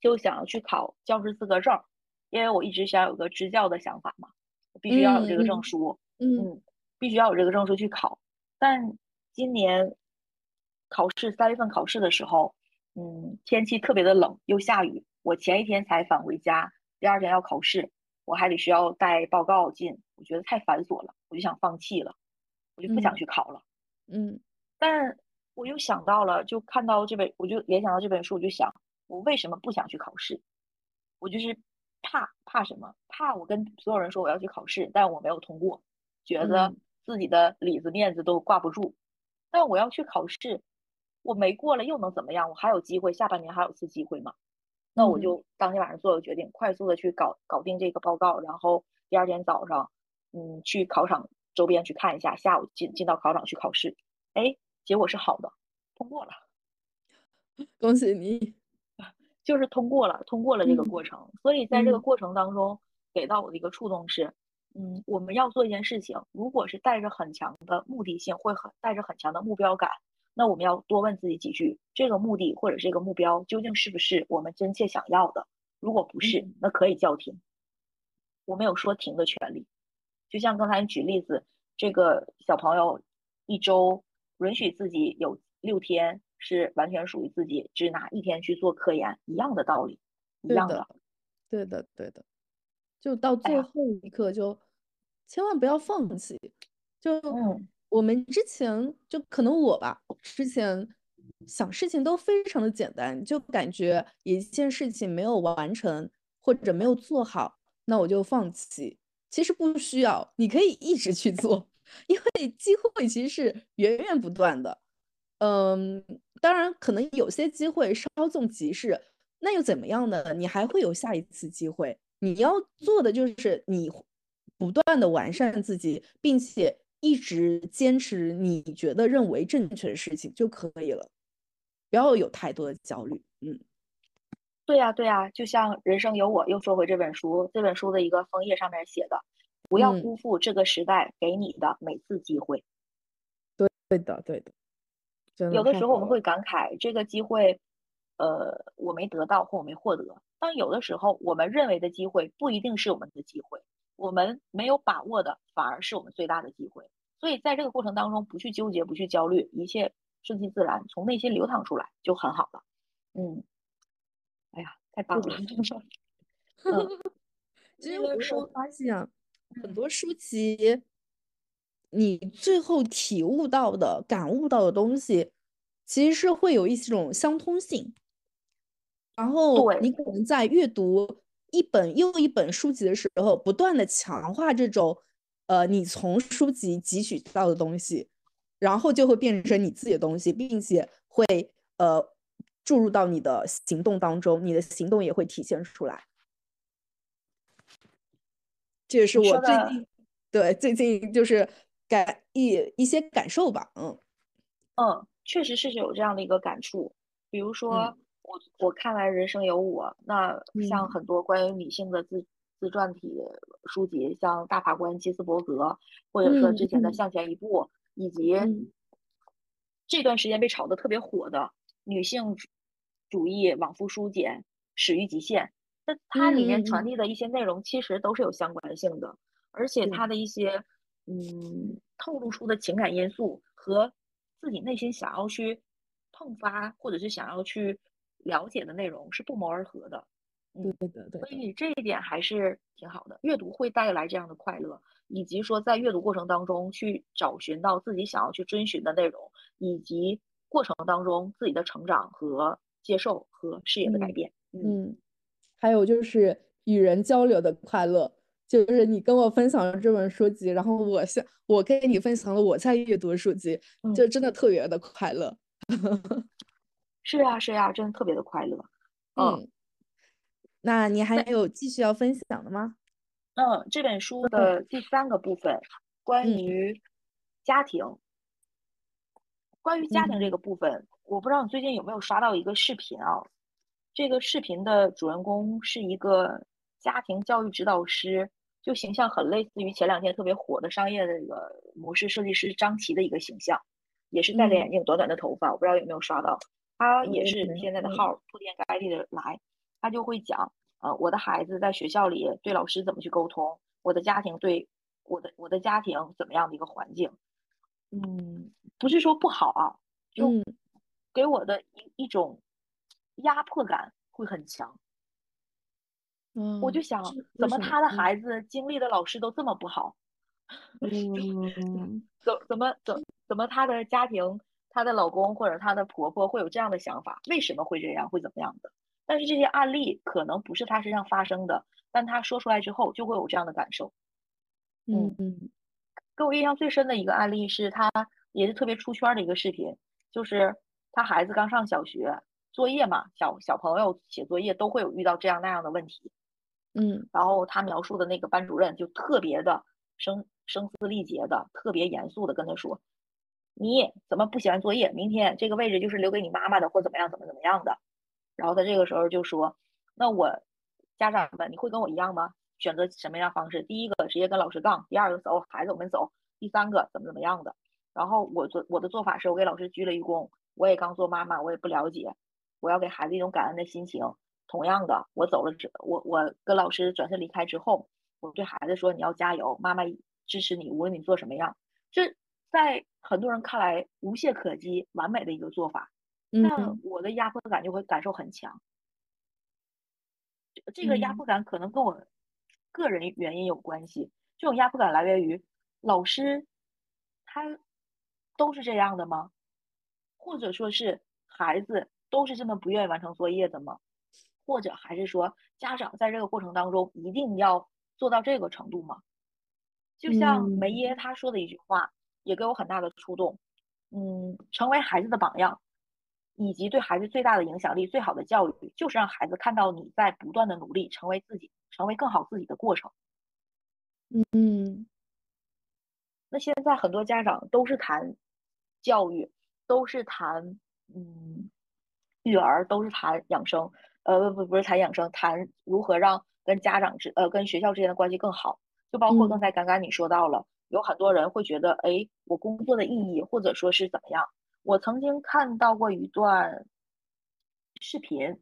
就想要去考教师资格证，因为我一直想有个支教的想法嘛，我必须要有这个证书。嗯，必须要有这个证书去考。但今年考试三月份考试的时候，嗯，天气特别的冷，又下雨。我前一天才返回家，第二天要考试，我还得需要带报告进，我觉得太繁琐了，我就想放弃了，我就不想去考了。嗯，但我又想到了，就看到这本，我就联想到这本书，我就想，我为什么不想去考试？我就是怕怕什么？怕我跟所有人说我要去考试，但我没有通过，觉得自己的里子面子都挂不住。但我要去考试，我没过了又能怎么样？我还有机会，下半年还有次机会嘛？那我就当天晚上做了决定，快速的去搞搞定这个报告，然后第二天早上，嗯，去考场。周边去看一下，下午进进到考场去考试，哎，结果是好的，通过了，(laughs) 恭喜你，(laughs) 就是通过了，通过了这个过程。所以在这个过程当中，给到我的一个触动是，嗯，我们要做一件事情，如果是带着很强的目的性，会很带着很强的目标感，那我们要多问自己几句：这个目的或者这个目标究竟是不是我们真切想要的？如果不是，那可以叫停，我们有说停的权利。就像刚才举例子，这个小朋友一周允许自己有六天是完全属于自己，只拿一天去做科研，一样的道理，一样的，对的，对的，就到最后一刻就千万不要放弃。就我们之前就可能我吧，之前想事情都非常的简单，就感觉一件事情没有完成或者没有做好，那我就放弃。其实不需要，你可以一直去做，(laughs) 因为机会其实是源源不断的。嗯，当然可能有些机会稍纵即逝，那又怎么样呢？你还会有下一次机会，你要做的就是你不断的完善自己，并且一直坚持你觉得认为正确的事情就可以了，不要有太多的焦虑。嗯，对呀，对呀，就像《人生有我》，又说回这本书，这本书的一个封页上面写的：“不要辜负这个时代给你的每次机会。”对，对的，对的。有的时候我们会感慨这个机会，呃，我没得到或我没获得。但有的时候，我们认为的机会不一定是我们的机会，我们没有把握的反而是我们最大的机会。所以在这个过程当中，不去纠结，不去焦虑，一切顺其自然，从内心流淌出来就很好了。嗯，哎呀，太棒了！嗯，(laughs) 其实我说发现啊，很多书籍。你最后体悟到的、感悟到的东西，其实是会有一种相通性。然后你可能在阅读一本又一本书籍的时候，不断的强化这种，呃，你从书籍汲取到的东西，然后就会变成你自己的东西，并且会呃注入到你的行动当中，你的行动也会体现出来。这也是我最近对最近就是。感一一些感受吧，嗯嗯，确实是有这样的一个感触。比如说，我我看来《人生有我》，那像很多关于女性的自自传体书籍，像大法官基斯伯格，或者说之前的《向前一步》，以及这段时间被炒得特别火的女性主义往复书简始于极限，那它里面传递的一些内容其实都是有相关性的，而且它的一些。嗯，透露出的情感因素和自己内心想要去迸发或者是想要去了解的内容是不谋而合的。对对对对，所以这一点还是挺好的。阅读会带来这样的快乐，以及说在阅读过程当中去找寻到自己想要去追寻的内容，以及过程当中自己的成长和接受和视野的改变。嗯，还有就是与人交流的快乐。就是你跟我分享了这本书籍，然后我向我跟你分享了我在阅读书籍，就真的特别的快乐。(laughs) 是呀，是呀，真的特别的快乐。嗯，那你还有继续要分享的吗？嗯，这本书的第三个部分关于家庭，关于家庭这个部分，我不知道你最近有没有刷到一个视频啊？这个视频的主人公是一个家庭教育指导师。就形象很类似于前两天特别火的商业的那个模式设计师张琪的一个形象，也是戴着眼镜、短短的头发，我不知道有没有刷到。他也是现在的号铺天盖地的来，他就会讲，呃，我的孩子在学校里对老师怎么去沟通，我的家庭对我的我的家庭怎么样的一个环境，嗯，不是说不好啊，就给我的一一种压迫感会很强。嗯我就想，怎么他的孩子经历的老师都这么不好？(laughs) 嗯，怎怎么怎怎么他的家庭，他的老公或者她的婆婆会有这样的想法？为什么会这样？会怎么样的？但是这些案例可能不是她身上发生的，但她说出来之后就会有这样的感受。嗯嗯，给我印象最深的一个案例是她也是特别出圈的一个视频，就是她孩子刚上小学，作业嘛，小小朋友写作业都会有遇到这样那样的问题。嗯，然后她描述的那个班主任就特别的声声嘶力竭的，特别严肃的跟她说：“你怎么不写完作业？明天这个位置就是留给你妈妈的，或怎么样，怎么怎么样的。”然后他这个时候就说：“那我家长们，你会跟我一样吗？选择什么样方式？第一个直接跟老师杠，第二个走，孩子我们走，第三个怎么怎么样的？然后我做我的做法是我给老师鞠了一躬，我也刚做妈妈，我也不了解，我要给孩子一种感恩的心情。”同样的，我走了之我我跟老师转身离开之后，我对孩子说：“你要加油，妈妈支持你，无论你做什么样。”这在很多人看来无懈可击、完美的一个做法，但我的压迫感就会感受很强。这个压迫感可能跟我个人原因有关系。这种压迫感来源于老师，他都是这样的吗？或者说是孩子都是这么不愿意完成作业的吗？或者还是说，家长在这个过程当中一定要做到这个程度吗？就像梅耶他说的一句话，也给我很大的触动。嗯，成为孩子的榜样，以及对孩子最大的影响力、最好的教育，就是让孩子看到你在不断的努力，成为自己成为更好自己的过程。嗯，那现在很多家长都是谈教育，都是谈嗯育儿，都是谈养生，呃不不是谈养生，谈如何让跟家长之呃跟学校之间的关系更好。就包括刚才刚刚你说到了，有很多人会觉得，哎，我工作的意义或者说是怎么样？我曾经看到过一段视频，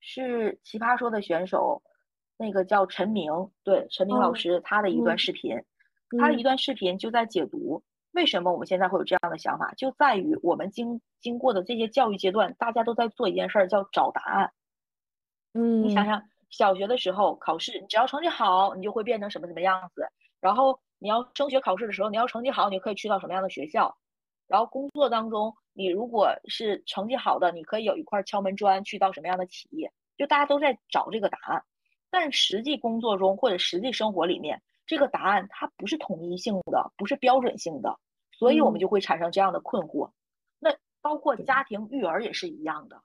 是奇葩说的选手，那个叫陈明，对陈明老师他的一段视频，他的一段视频就在解读为什么我们现在会有这样的想法，就在于我们经经过的这些教育阶段，大家都在做一件事儿，叫找答案。嗯，你想想。小学的时候考试，你只要成绩好，你就会变成什么什么样子。然后你要升学考试的时候，你要成绩好，你可以去到什么样的学校。然后工作当中，你如果是成绩好的，你可以有一块敲门砖，去到什么样的企业。就大家都在找这个答案，但实际工作中或者实际生活里面，这个答案它不是统一性的，不是标准性的，所以我们就会产生这样的困惑。那包括家庭育儿也是一样的，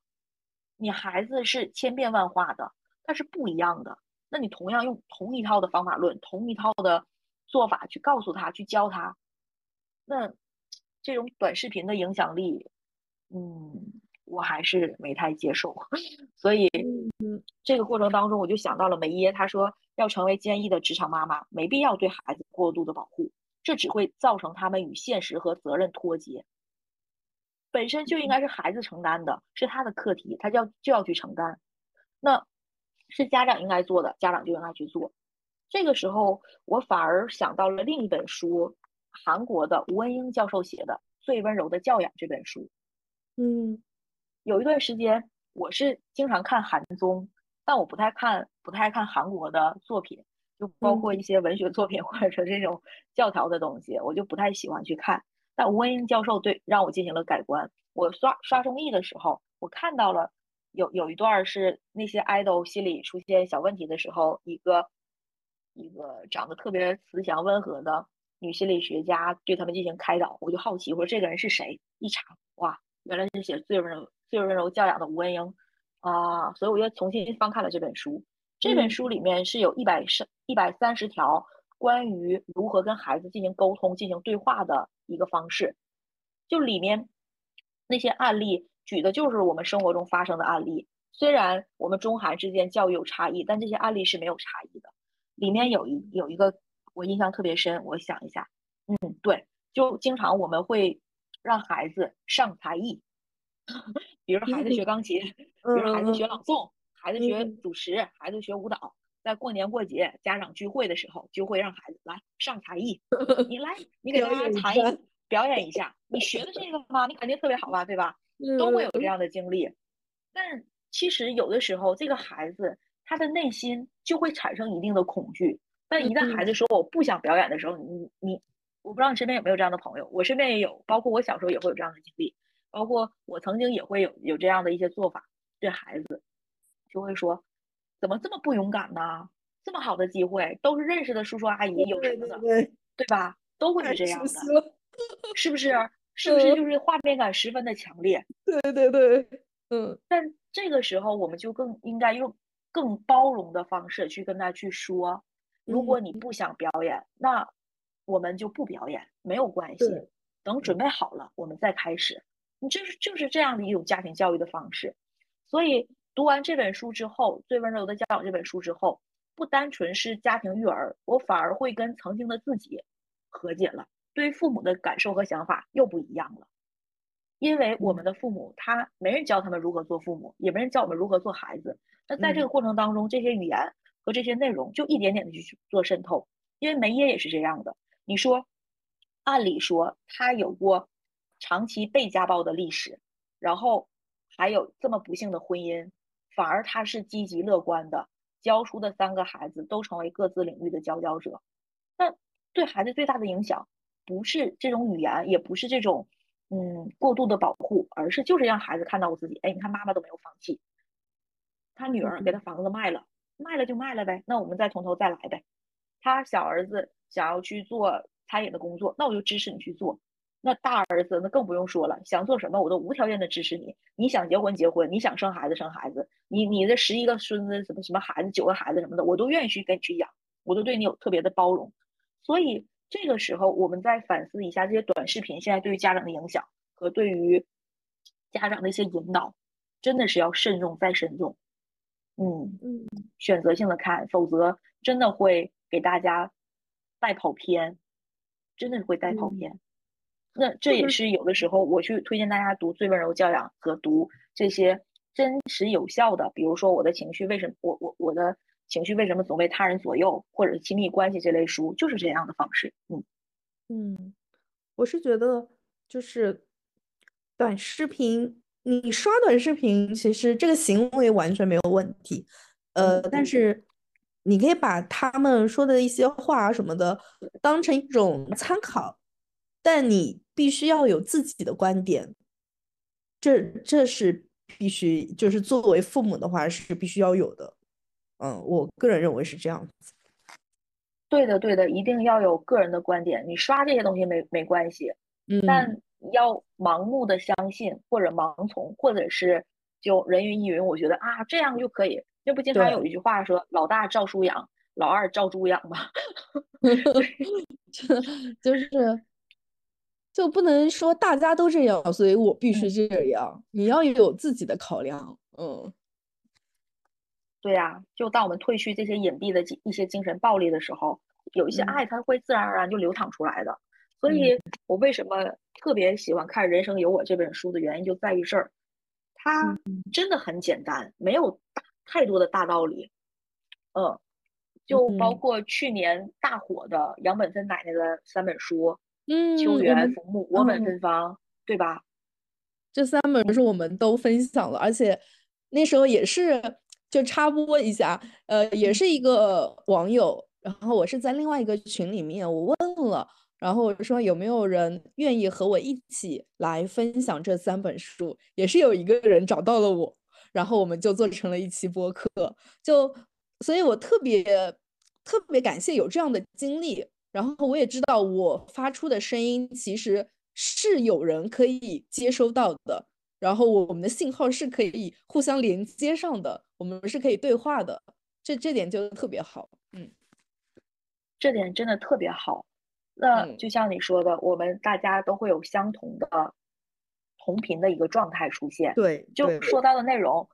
你孩子是千变万化的。它是不一样的。那你同样用同一套的方法论、同一套的做法去告诉他、去教他，那这种短视频的影响力，嗯，我还是没太接受。(laughs) 所以，这个过程当中，我就想到了梅耶，他说要成为坚毅的职场妈妈，没必要对孩子过度的保护，这只会造成他们与现实和责任脱节。本身就应该是孩子承担的，是他的课题，他就要就要去承担。那。是家长应该做的，家长就应该去做。这个时候，我反而想到了另一本书，韩国的吴文英教授写的《最温柔的教养》这本书。嗯，有一段时间，我是经常看韩综，但我不太看，不太看韩国的作品，就包括一些文学作品 (laughs) 或者说这种教条的东西，我就不太喜欢去看。但吴文英教授对让我进行了改观。我刷刷综艺的时候，我看到了。有有一段是那些 idol 心理出现小问题的时候，一个一个长得特别慈祥温和的女心理学家对他们进行开导，我就好奇，我说这个人是谁？一查，哇，原来是写最温柔最温柔教养的吴文英啊，所以我又重新翻看了这本书。这本书里面是有一百三一百三十条关于如何跟孩子进行沟通、进行对话的一个方式，就里面那些案例。举的就是我们生活中发生的案例，虽然我们中韩之间教育有差异，但这些案例是没有差异的。里面有一有一个我印象特别深，我想一下，嗯，对，就经常我们会让孩子上才艺，(laughs) 比如孩子学钢琴，比如孩子学朗诵，孩子学主持，孩子学舞蹈，在过年过节家长聚会的时候，就会让孩子来上才艺，(laughs) 你来，你给大家才艺表演一下，你学的这个吗？你肯定特别好吧，对吧？都会有这样的经历，但其实有的时候，这个孩子他的内心就会产生一定的恐惧。但一旦孩子说我不想表演的时候，你你，我不知道你身边有没有这样的朋友，我身边也有，包括我小时候也会有这样的经历，包括我曾经也会有有这样的一些做法，对孩子就会说，怎么这么不勇敢呢？这么好的机会，都是认识的叔叔阿姨，有什么的，对吧？都会是这样的，是不是？(laughs) 是不是就是画面感十分的强烈？对对对，嗯。但这个时候，我们就更应该用更包容的方式去跟他去说：如果你不想表演，那我们就不表演，没有关系。等准备好了，我们再开始。你就是就是这样的一种家庭教育的方式。所以读完这本书之后，《最温柔的教养》这本书之后，不单纯是家庭育儿，我反而会跟曾经的自己和解了。对于父母的感受和想法又不一样了，因为我们的父母他没人教他们如何做父母，也没人教我们如何做孩子。那在这个过程当中，这些语言和这些内容就一点点的去做渗透。因为梅耶也是这样的。你说，按理说他有过长期被家暴的历史，然后还有这么不幸的婚姻，反而他是积极乐观的，教出的三个孩子都成为各自领域的佼佼者。那对孩子最大的影响。不是这种语言，也不是这种，嗯，过度的保护，而是就是让孩子看到我自己。哎，你看妈妈都没有放弃，他女儿给他房子卖了，卖了就卖了呗，那我们再从头再来呗。他小儿子想要去做餐饮的工作，那我就支持你去做。那大儿子那更不用说了，想做什么我都无条件的支持你。你想结婚结婚，你想生孩子生孩子，你你的十一个孙子什么什么孩子九个孩子什么的，我都愿意去跟你去养，我都对你有特别的包容。所以这个时候，我们再反思一下这些短视频现在对于家长的影响和对于家长的一些引导，真的是要慎重再慎重。嗯嗯，选择性的看，否则真的会给大家带跑偏，真的会带跑偏。那这也是有的时候我去推荐大家读《最温柔教养》和读这些真实有效的，比如说我的情绪为什么我我我的情绪为什么总被他人左右，或者是亲密关系这类书，就是这样的方式。嗯嗯，我是觉得就是短视频。你刷短视频，其实这个行为完全没有问题，呃，但是你可以把他们说的一些话什么的当成一种参考，但你必须要有自己的观点，这这是必须，就是作为父母的话是必须要有的，嗯，我个人认为是这样子。对的，对的，一定要有个人的观点，你刷这些东西没没关系，嗯，但。要盲目的相信或者盲从，或者是就人云亦云。我觉得啊，这样就可以。这不经常有一句话说：“老大照书养，老二照猪养” (laughs) 吗？(laughs) 就是，就不能说大家都这样，所以我必须这样。你要有自己的考量。嗯，对呀。就当我们褪去这些隐蔽的一些精神暴力的时候，有一些爱，它会自然而然就流淌出来的。所以，我为什么特别喜欢看《人生有我》这本书的原因就在于这儿，它真的很简单，没有太多的大道理。嗯，就包括去年大火的杨本芬奶奶的三本书，嗯，《秋园浮木》《我本芬芳》，对吧？这三本书我们都分享了，而且那时候也是就插播一下，呃，也是一个网友，然后我是在另外一个群里面，我问了。然后我说有没有人愿意和我一起来分享这三本书？也是有一个人找到了我，然后我们就做成了一期播客。就所以，我特别特别感谢有这样的经历。然后我也知道我发出的声音其实是有人可以接收到的。然后我们的信号是可以互相连接上的，我们是可以对话的。这这点就特别好。嗯，这点真的特别好。那就像你说的，我们大家都会有相同的同频的一个状态出现。对，就说到的内容，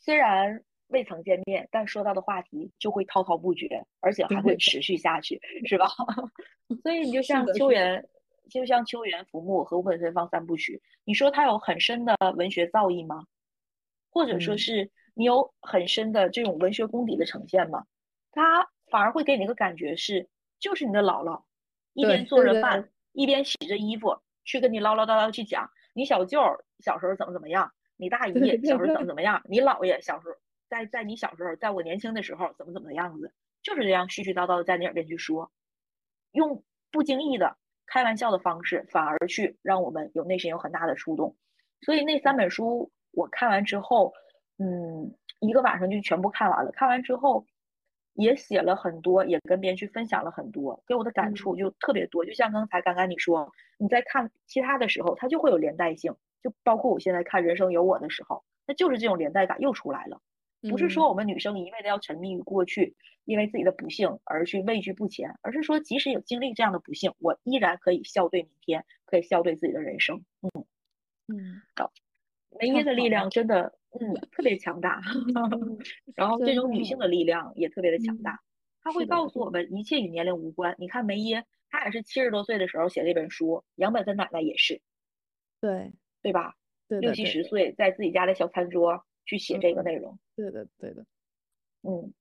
虽然未曾见面，但说到的话题就会滔滔不绝，而且还会持续下去，是吧？(laughs) 所以你就像秋园，就像秋园浮木和本芬芳三部曲，你说它有很深的文学造诣吗？或者说是你有很深的这种文学功底的呈现吗？它反而会给你一个感觉是，就是你的姥姥。一边做着饭，一边洗着衣服，去跟你唠唠叨叨去讲你小舅小时候怎么怎么样，你大姨小时候怎么怎么样，你姥爷小时候在在你小时候，在我年轻的时候怎么怎么样子，就是这样絮絮叨叨的在你耳边去说，用不经意的开玩笑的方式，反而去让我们有内心有很大的触动。所以那三本书我看完之后，嗯，一个晚上就全部看完了。看完之后。也写了很多，也跟别人去分享了很多，给我的感触就特别多。就像刚才刚刚你说，你在看其他的时候，它就会有连带性，就包括我现在看《人生有我》的时候，那就是这种连带感又出来了。不是说我们女生一味的要沉迷于过去，因为自己的不幸而去畏惧不前，而是说即使有经历这样的不幸，我依然可以笑对明天，可以笑对自己的人生。嗯嗯，好，梅耶的力量真的。嗯，特别强大，(laughs) 然后这种女性的力量也特别的强大。她会告诉我们，一切与年龄无关。你看梅耶，她也是七十多岁的时候写了一本书，杨本芬奶奶也是，对对吧？对，六七十岁在自己家的小餐桌去写这个内容。对的，对的。嗯，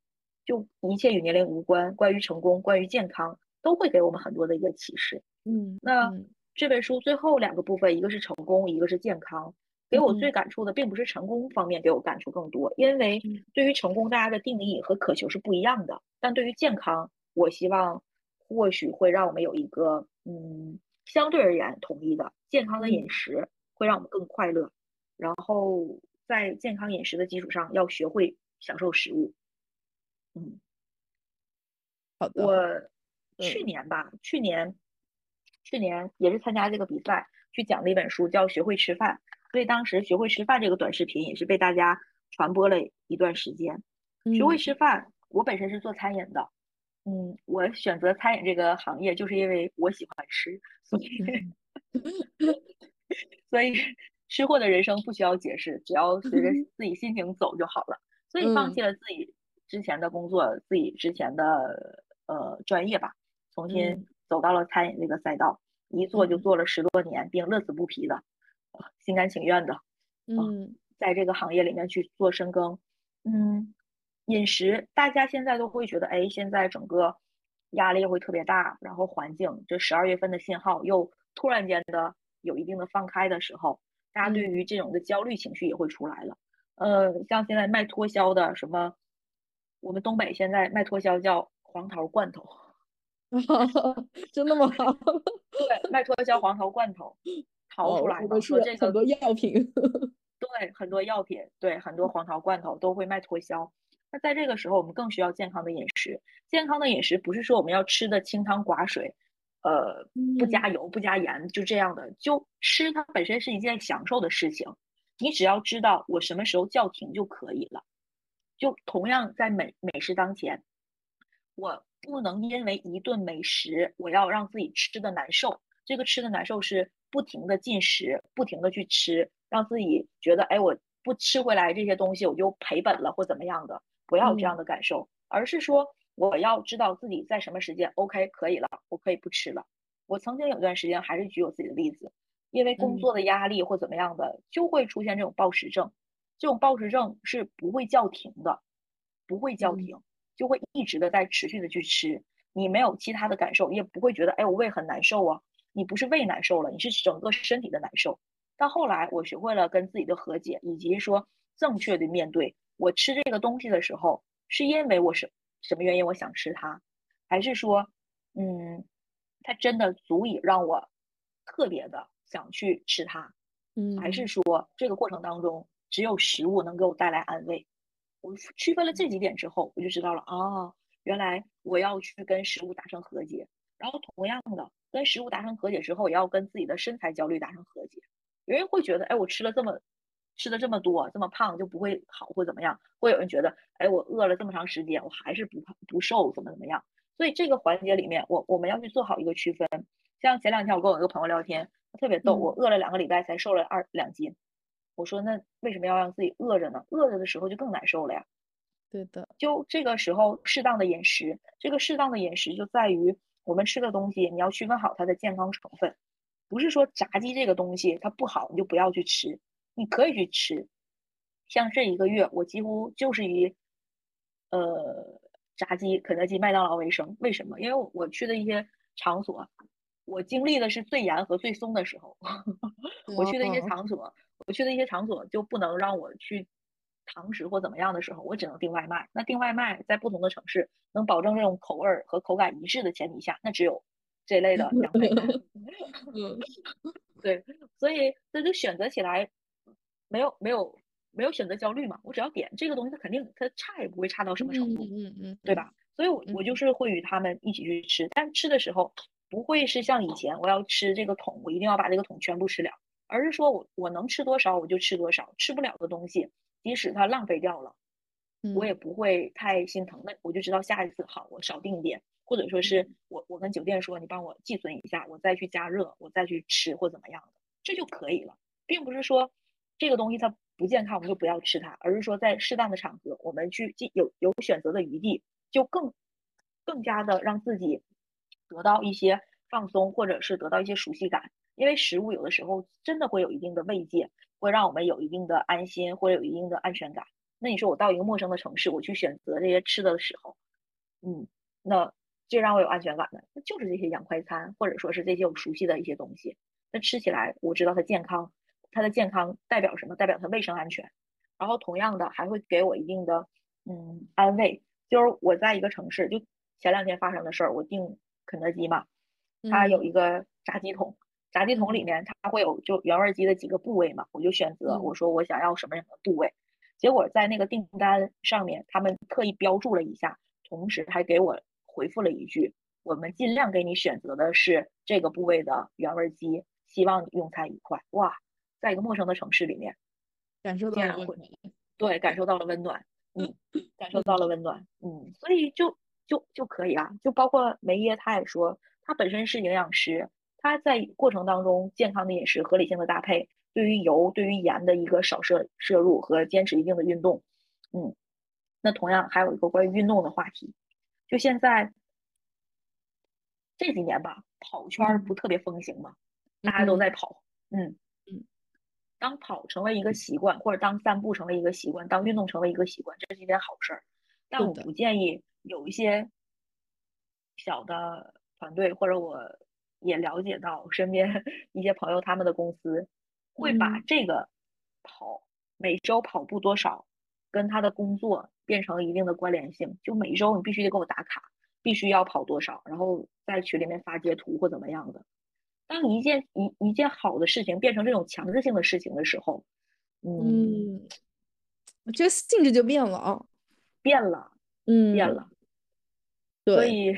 就一切与年龄无关，关于成功，关于健康，都会给我们很多的一个启示。嗯，那这本书最后两个部分，一个是成功，一个是健康。给我最感触的，并不是成功方面给我感触更多，因为对于成功，大家的定义和渴求是不一样的。但对于健康，我希望或许会让我们有一个嗯相对而言统一的健康的饮食，会让我们更快乐。然后在健康饮食的基础上，要学会享受食物。嗯，好的。我去年吧，去年去年也是参加这个比赛，去讲了一本书叫《学会吃饭》，所以当时《学会吃饭》这个短视频也是被大家传播了一段时间。学会吃饭，我本身是做餐饮的，嗯，我选择餐饮这个行业就是因为我喜欢吃，所以 (laughs) 所以吃货的人生不需要解释，只要随着自己心情走就好了。所以放弃了自己之前的工作，自己之前的呃专业吧，重新走到了餐饮这个赛道，一做就做了十多年，并乐此不疲的，心甘情愿的，嗯，在这个行业里面去做深耕，嗯。饮食，大家现在都会觉得，哎，现在整个压力会特别大，然后环境这十二月份的信号又突然间的有一定的放开的时候，大家对于这种的焦虑情绪也会出来了。呃，像现在卖脱销的什么，我们东北现在卖脱销叫黄桃罐头，(laughs) 真的吗？对，卖脱销黄桃罐头淘出来的，说这很多药品，(laughs) 对，很多药品，对，很多黄桃罐头都会卖脱销。那在这个时候，我们更需要健康的饮食。健康的饮食不是说我们要吃的清汤寡水，呃，不加油、不加盐，就这样的。就吃它本身是一件享受的事情，你只要知道我什么时候叫停就可以了。就同样在美美食当前，我不能因为一顿美食，我要让自己吃的难受。这个吃的难受是不停的进食，不停的去吃，让自己觉得，哎，我不吃回来这些东西，我就赔本了或怎么样的。不要有这样的感受，而是说我要知道自己在什么时间 OK 可以了，我可以不吃了。我曾经有段时间还是举我自己的例子，因为工作的压力或怎么样的，就会出现这种暴食症。这种暴食症是不会叫停的，不会叫停，就会一直的在持续的去吃。你没有其他的感受，你也不会觉得哎我胃很难受啊。你不是胃难受了，你是整个身体的难受。到后来我学会了跟自己的和解，以及说正确的面对。我吃这个东西的时候，是因为我是什么原因我想吃它，还是说，嗯，它真的足以让我特别的想去吃它，嗯，还是说这个过程当中只有食物能给我带来安慰？我区分了这几点之后，我就知道了啊，原来我要去跟食物达成和解，然后同样的跟食物达成和解之后，也要跟自己的身材焦虑达成和解。有人会觉得，哎，我吃了这么。吃的这么多，这么胖就不会好或怎么样？会有人觉得，哎，我饿了这么长时间，我还是不胖不瘦，怎么怎么样？所以这个环节里面，我我们要去做好一个区分。像前两天我跟我一个朋友聊天，他特别逗，我饿了两个礼拜才瘦了二两斤。我说那为什么要让自己饿着呢？饿着的时候就更难受了呀。对的，就这个时候适当的饮食，这个适当的饮食就在于我们吃的东西，你要区分好它的健康成分，不是说炸鸡这个东西它不好你就不要去吃。你可以去吃，像这一个月，我几乎就是以，呃，炸鸡、肯德基、麦当劳为生。为什么？因为我去的一些场所，我经历的是最严和最松的时候。(laughs) 我去的一些场所，我去的一些场所就不能让我去堂食或怎么样的时候，我只能订外卖。那订外卖在不同的城市能保证这种口味和口感一致的前提下，那只有这类的 (laughs) (laughs) 对，所以这就选择起来。没有没有没有选择焦虑嘛？我只要点这个东西，它肯定它差也不会差到什么程度，嗯嗯，对吧？所以，我我就是会与他们一起去吃，但吃的时候不会是像以前我要吃这个桶，我一定要把这个桶全部吃了，而是说我我能吃多少我就吃多少，吃不了的东西，即使它浪费掉了，我也不会太心疼。那我就知道下一次好，我少订一点，或者说是我我跟酒店说，你帮我寄存一下，我再去加热，我再去吃或怎么样的，这就可以了，并不是说。这个东西它不健康，我们就不要吃它，而是说在适当的场合，我们去有有选择的余地，就更更加的让自己得到一些放松，或者是得到一些熟悉感。因为食物有的时候真的会有一定的慰藉，会让我们有一定的安心，或者有一定的安全感。那你说我到一个陌生的城市，我去选择这些吃的的时候，嗯，那最让我有安全感的，那就是这些洋快餐，或者说是这些我熟悉的一些东西。那吃起来我知道它健康。它的健康代表什么？代表它卫生安全，然后同样的还会给我一定的嗯安慰。就是我在一个城市，就前两天发生的事儿，我订肯德基嘛，它有一个炸鸡桶，炸鸡桶里面它会有就原味鸡的几个部位嘛，我就选择我说我想要什么什么部位，结果在那个订单上面他们特意标注了一下，同时还给我回复了一句，我们尽量给你选择的是这个部位的原味鸡，希望你用餐愉快。哇，在一个陌生的城市里面，感受到了温暖，对，感受到了温暖，(laughs) 嗯，感受到了温暖，嗯，所以就就就可以啊，就包括梅耶，他也说，他本身是营养师，他在过程当中健康的饮食、合理性的搭配，对于油、对于盐的一个少摄摄入和坚持一定的运动，嗯，那同样还有一个关于运动的话题，就现在。这几年吧，跑圈不特别风行吗？大家都在跑，嗯嗯。当跑成为一个习惯，或者当散步成为一个习惯，当运动成为一个习惯，这是一件好事儿。但我不建议有一些小的团队，或者我也了解到身边一些朋友，他们的公司会把这个跑每周跑步多少跟他的工作变成一定的关联性，就每周你必须得给我打卡。必须要跑多少，然后在群里面发截图或怎么样的。当一件一一件好的事情变成这种强制性的事情的时候，嗯，我觉得性质就变了啊，变了，嗯，变了。所以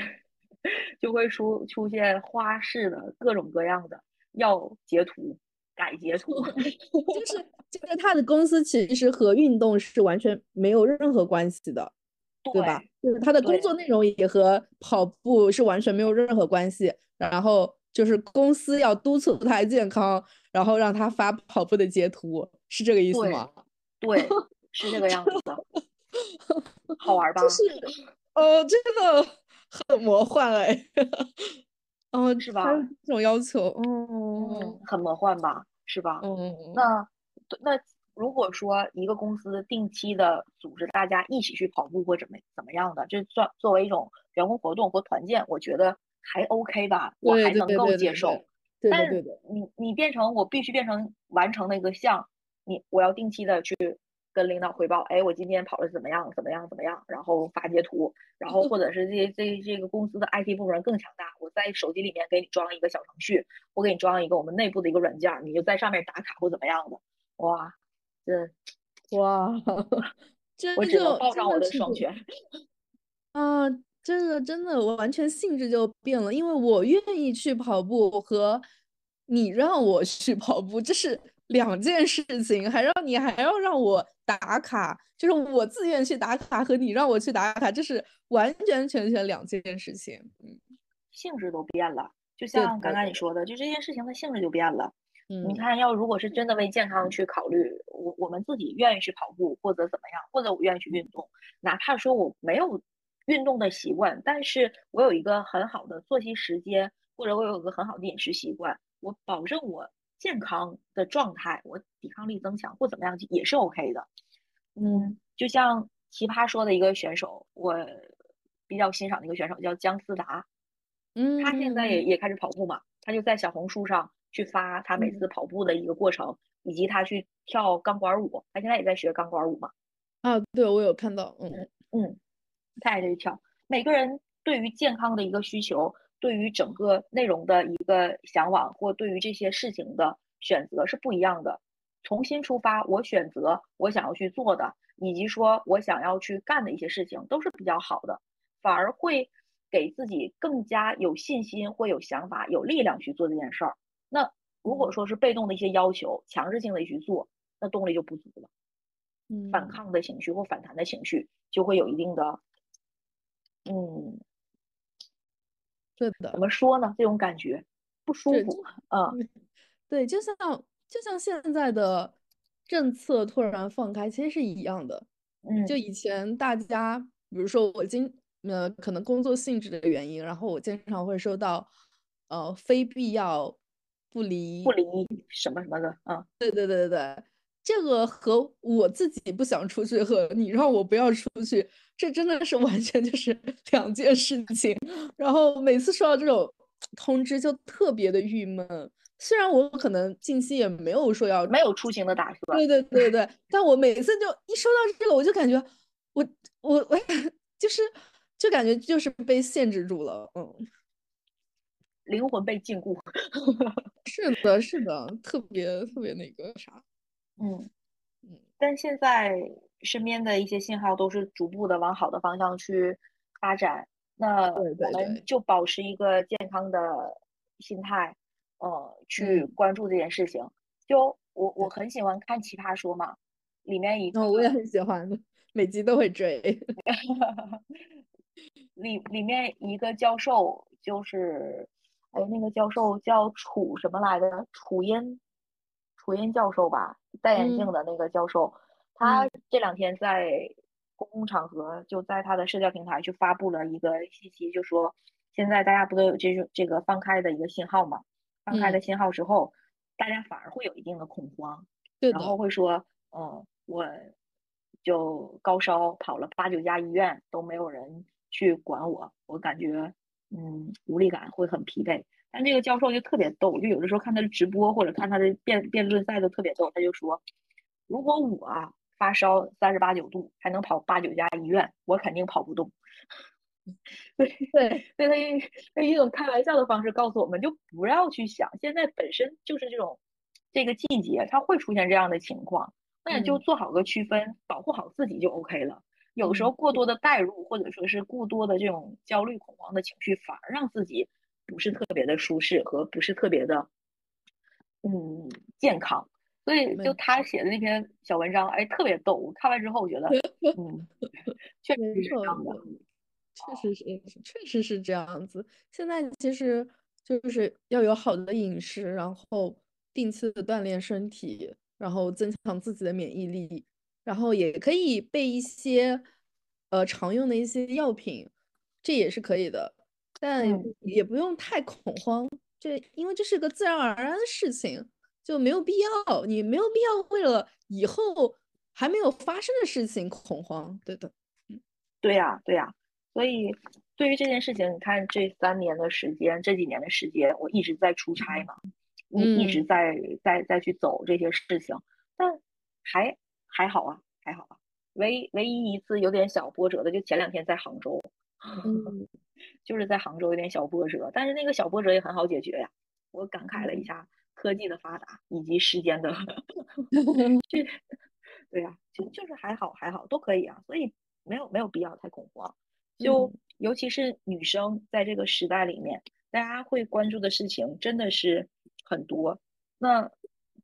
就会出出现花式的各种各样的要截图、改截图，就是就是他的公司其实和运动是完全没有任何关系的。对吧？就是他的工作内容也和跑步是完全没有任何关系。然后就是公司要督促他健康，然后让他发跑步的截图，是这个意思吗？对，是这个样子的。(laughs) 好玩吧？就是，呃，(laughs) 真的很 (laughs) 魔幻哎。(laughs) 哦，是吧？这种要求，嗯，很魔幻吧？是吧？嗯，那那。如果说一个公司定期的组织大家一起去跑步或怎么怎么样的，这算作为一种员工活动或团建，我觉得还 OK 吧，我还能够接受。对但是你你变成我必须变成完成那个项，你我要定期的去跟领导汇报，哎，我今天跑的怎么样，怎么样，怎么样，然后发截图，然后或者是这这这个公司的 IT 部门更强大，我在手机里面给你装一个小程序，我给你装一个我们内部的一个软件，你就在上面打卡或怎么样的，哇。这，哇，(laughs) 这我只能抱上我的双拳。(laughs) 啊，这个真的完全性质就变了，因为我愿意去跑步和你让我去跑步，这是两件事情。还让你还要让我打卡，就是我自愿去打卡和你让我去打卡，这是完完全全两件事情。嗯，性质都变了，就像刚刚你说的，就这件事情的性质就变了。你看，要如果是真的为健康去考虑，我我们自己愿意去跑步，或者怎么样，或者我愿意去运动，哪怕说我没有运动的习惯，但是我有一个很好的作息时间，或者我有一个很好的饮食习惯，我保证我健康的状态，我抵抗力增强或怎么样也是 OK 的。嗯，就像奇葩说的一个选手，我比较欣赏的一个选手叫姜思达，嗯，他现在也也开始跑步嘛，他就在小红书上。去发他每次跑步的一个过程，以及他去跳钢管舞，他现在也在学钢管舞嘛？啊，对，我有看到，嗯嗯，他也在跳。每个人对于健康的一个需求，对于整个内容的一个向往，或对于这些事情的选择是不一样的。重新出发，我选择我想要去做的，以及说我想要去干的一些事情，都是比较好的，反而会给自己更加有信心，或有想法、有力量去做这件事儿。那如果说是被动的一些要求，强制性的去做，那动力就不足了，嗯，反抗的情绪或反弹的情绪就会有一定的，嗯，对的，怎么说呢？这种感觉不舒服，嗯，对，就像就像现在的政策突然放开，其实是一样的，嗯，就以前大家，比如说我今呃可能工作性质的原因，然后我经常会收到呃非必要。不离不离什么什么的，嗯，对对对对对，这个和我自己不想出去和你让我不要出去，这真的是完全就是 (laughs) 两件事情。然后每次收到这种通知就特别的郁闷，虽然我可能近期也没有说要没有出行的打算，对对对对，但我每次就一收到这个，我就感觉我我我 (laughs) 就是就感觉就是被限制住了，嗯。灵魂被禁锢，(laughs) 是的，是的，特别特别那个啥，嗯嗯。但现在身边的一些信号都是逐步的往好的方向去发展，那我们就保持一个健康的心态，呃，去关注这件事情。就我我很喜欢看《奇葩说》嘛，里面一个我也很喜欢，每集都会追。(laughs) 里里面一个教授就是，哎，那个教授叫楚什么来着？楚音，楚音教授吧，戴眼镜的那个教授。他这两天在公共场合，就在他的社交平台去发布了一个信息，就说现在大家不都有这种这个放开的一个信号嘛？放开的信号之后，大家反而会有一定的恐慌，然后会说，嗯，我就高烧跑了八九家医院都没有人去管我，我感觉嗯无力感会很疲惫。但这个教授就特别逗，就有的时候看他的直播或者看他的辩辩论赛都特别逗，他就说，如果我。发烧三十八九度，还能跑八九家医院，我肯定跑不动。(laughs) 对对，所以他用用一种开玩笑的方式告诉我们，就不要去想，现在本身就是这种这个季节，它会出现这样的情况，那也就做好个区分，保护好自己就 OK 了。有时候过多的代入，或者说是过多的这种焦虑恐慌的情绪，反而让自己不是特别的舒适和不是特别的嗯健康。所以，就他写的那篇小文章，哎，特别逗。我看完之后，我觉得，(laughs) 嗯，确实是这样的，确实是，确实是这样子。现在其实就是要有好的饮食，然后定期的锻炼身体，然后增强自己的免疫力，然后也可以备一些呃常用的一些药品，这也是可以的，但也不用太恐慌，这因为这是个自然而然的事情。就没有必要，你没有必要为了以后还没有发生的事情恐慌，对的，嗯，对呀，对呀，所以对于这件事情，你看这三年的时间，这几年的时间，我一直在出差嘛，一一直在在在去走这些事情，但还还好啊，还好啊，唯唯一一次有点小波折的，就前两天在杭州，(laughs) 就是在杭州有点小波折，但是那个小波折也很好解决呀，我感慨了一下。科技的发达以及时间的 (laughs) (laughs) 这，对呀，就就是还好还好都可以啊，所以没有没有必要太恐慌。就尤其是女生在这个时代里面，大家会关注的事情真的是很多。那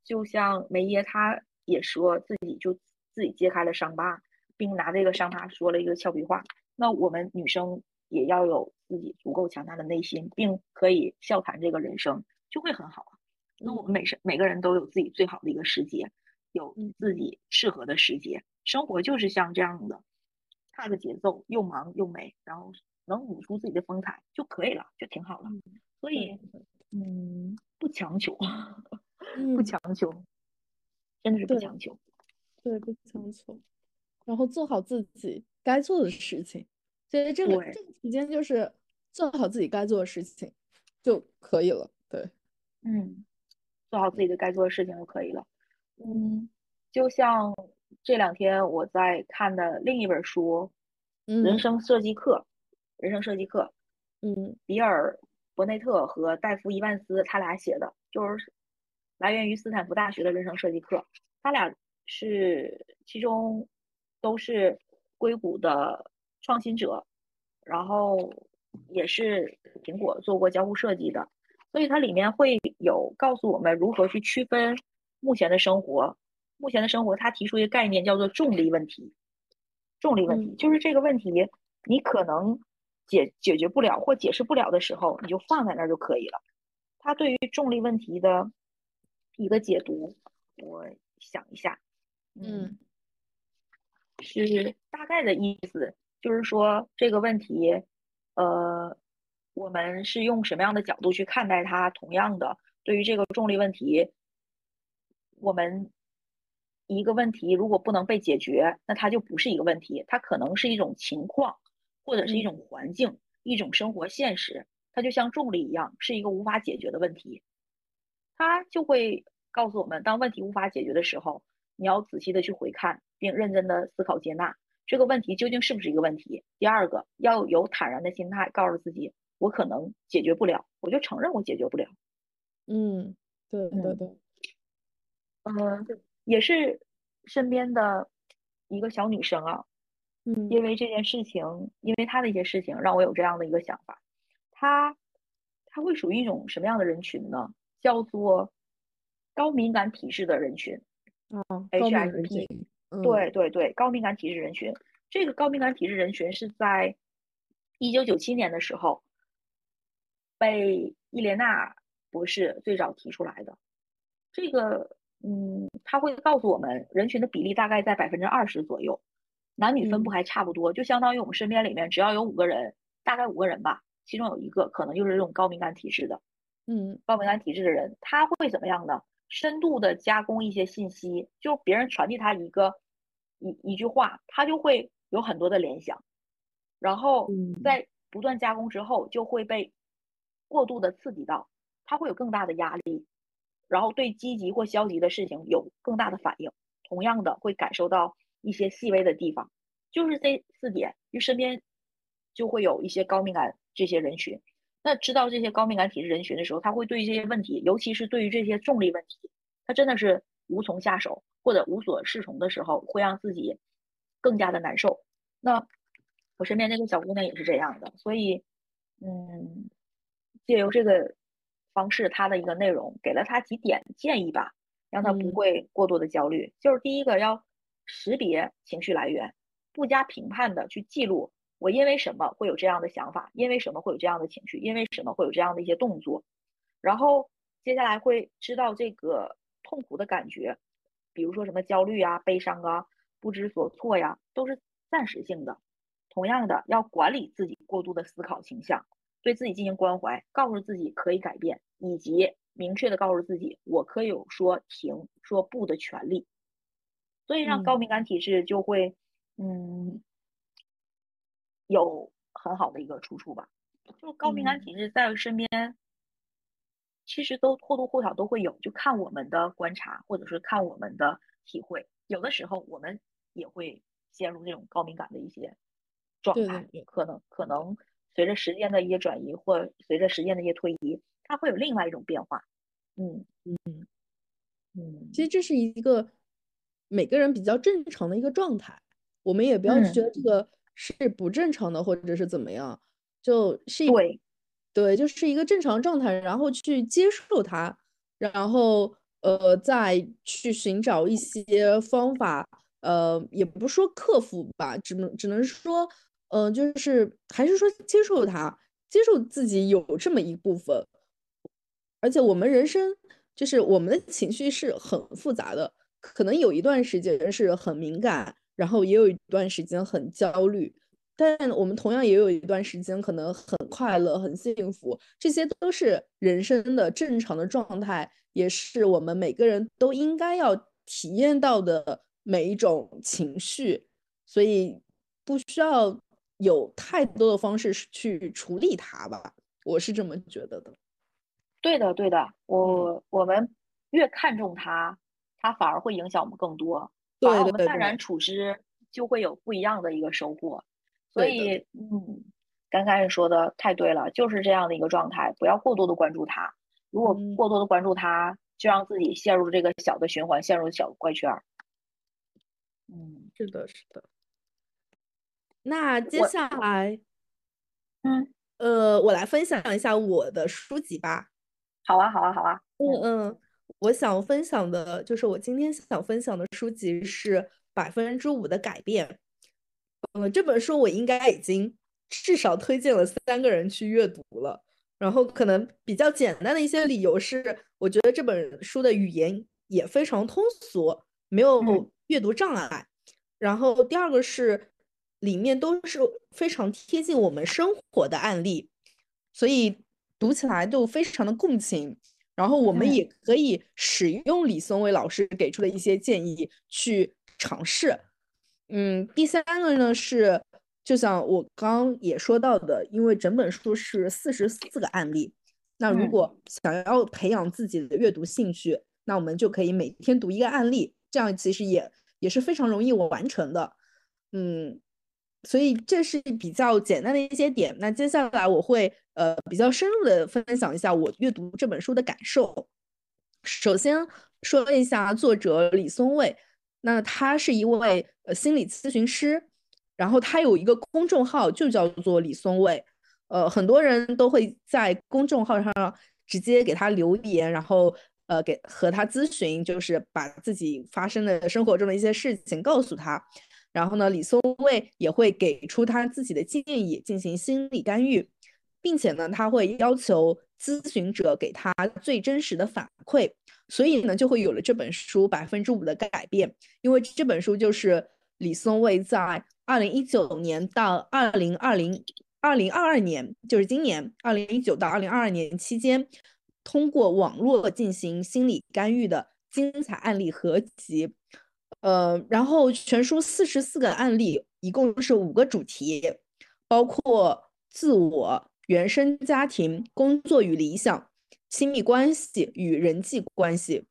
就像梅耶她也说自己就自己揭开了伤疤，并拿这个伤疤说了一个俏皮话。那我们女生也要有自己足够强大的内心，并可以笑谈这个人生，就会很好啊。那我们每是每个人都有自己最好的一个时节，有自己适合的时节。生活就是像这样的，踏着节奏又忙又美，然后能舞出自己的风采就可以了，就挺好了。所以，嗯，不强求，不强求，真的是不强求。对，不强求，然后做好自己该做的事情。所以这个这个时间就是做好自己该做的事情就可以了。对，嗯。做好自己的该做的事情就可以了。嗯，就像这两天我在看的另一本书，《人生设计课》。人生设计课，嗯，比尔·伯内特和戴夫·伊万斯他俩写的，就是来源于斯坦福大学的人生设计课。他俩是其中都是硅谷的创新者，然后也是苹果做过交互设计的。所以它里面会有告诉我们如何去区分目前的生活，目前的生活，它提出一个概念叫做重力问题。重力问题就是这个问题，你可能解解决不了或解释不了的时候，你就放在那儿就可以了。它对于重力问题的一个解读，我想一下，嗯，是大概的意思，就是说这个问题，呃。我们是用什么样的角度去看待它？同样的，对于这个重力问题，我们一个问题如果不能被解决，那它就不是一个问题，它可能是一种情况，或者是一种环境，一种生活现实。它就像重力一样，是一个无法解决的问题。它就会告诉我们，当问题无法解决的时候，你要仔细的去回看，并认真的思考接纳这个问题究竟是不是一个问题。第二个，要有坦然的心态，告诉自己。我可能解决不了，我就承认我解决不了。嗯，对对对，嗯，也是身边的一个小女生啊，嗯，因为这件事情，因为她的一些事情，让我有这样的一个想法。她她会属于一种什么样的人群呢？叫做高敏感体质的人群。哦，HSP，对对对，高敏感体质人群。这个高敏感体质人群是在一九九七年的时候被伊莲娜博士最早提出来的。这个，嗯，他会告诉我们，人群的比例大概在百分之二十左右，男女分布还差不多，就相当于我们身边里面只要有五个人，大概五个人吧，其中有一个可能就是这种高敏感体质的。嗯，高敏感体质的人，他会怎么样呢？深度的加工一些信息，就别人传递他一个一一句话，他就会有很多的联想，然后在不断加工之后，就会被过度的刺激到，他会有更大的压力，然后对积极或消极的事情有更大的反应。同样的，会感受到一些细微的地方，就是这四点，就身边就会有一些高敏感这些人群。那知道这些高敏感体质人群的时候，他会对这些问题，尤其是对于这些重力问题，他真的是无从下手或者无所适从的时候，会让自己更加的难受。那我身边那个小姑娘也是这样的，所以，嗯，借由这个方式，他的一个内容给了他几点建议吧，让他不会过多的焦虑。就是第一个，要识别情绪来源，不加评判的去记录。我因为什么会有这样的想法？因为什么会有这样的情绪？因为什么会有这样的一些动作？然后接下来会知道这个痛苦的感觉，比如说什么焦虑啊、悲伤啊、不知所措呀，都是暂时性的。同样的，要管理自己过度的思考倾向，对自己进行关怀，告诉自己可以改变，以及明确的告诉自己我可以有说停、说不的权利。所以让高敏感体质就会，嗯。有很好的一个出处吧，就高敏感体质在身边，其实都或多或少都会有，就看我们的观察，或者是看我们的体会，有的时候我们也会陷入这种高敏感的一些状态，可能可能随着时间的一些转移，或随着时间的一些推移，它会有另外一种变化。嗯嗯嗯，其实这是一个每个人比较正常的一个状态，我们也不要觉得这个。是不正常的，或者是怎么样，就是对，对，就是一个正常状态，然后去接受它，然后呃，再去寻找一些方法，呃，也不说克服吧，只能只能说，嗯，就是还是说接受它，接受自己有这么一部分，而且我们人生就是我们的情绪是很复杂的，可能有一段时间是很敏感。然后也有一段时间很焦虑，但我们同样也有一段时间可能很快乐、很幸福，这些都是人生的正常的状态，也是我们每个人都应该要体验到的每一种情绪，所以不需要有太多的方式去处理它吧，我是这么觉得的。对的，对的，我我们越看重它，它反而会影响我们更多。对，我们淡然处之，就会有不一样的一个收获。所以，嗯，刚开始说的太对了，就是这样的一个状态，不要过多的关注它。如果过多的关注它，就让自己陷入这个小的循环，陷入小的怪圈。嗯，是的，是的。那接下来，嗯，呃，我来分享一下我的书籍吧。好啊，好啊，好啊。嗯嗯。我想分享的就是我今天想分享的书籍是《百分之五的改变》。嗯，这本书我应该已经至少推荐了三个人去阅读了。然后可能比较简单的一些理由是，我觉得这本书的语言也非常通俗，没有阅读障碍。然后第二个是里面都是非常贴近我们生活的案例，所以读起来就非常的共情。然后我们也可以使用李松蔚老师给出的一些建议去尝试。嗯，第三个呢是，就像我刚也说到的，因为整本书是四十四个案例，那如果想要培养自己的阅读兴趣，那我们就可以每天读一个案例，这样其实也也是非常容易完成的。嗯。所以这是比较简单的一些点。那接下来我会呃比较深入的分享一下我阅读这本书的感受。首先说一下作者李松蔚，那他是一位呃心理咨询师，然后他有一个公众号就叫做李松蔚。呃，很多人都会在公众号上直接给他留言，然后呃给和他咨询，就是把自己发生的生活中的一些事情告诉他。然后呢，李松蔚也会给出他自己的建议，进行心理干预，并且呢，他会要求咨询者给他最真实的反馈。所以呢，就会有了这本书百分之五的改变。因为这本书就是李松蔚在二零一九年到二零二零二零二二年，就是今年二零一九到二零二二年期间，通过网络进行心理干预的精彩案例合集。呃，然后全书四十四个案例，一共是五个主题，包括自我、原生家庭、工作与理想、亲密关系与人际关系。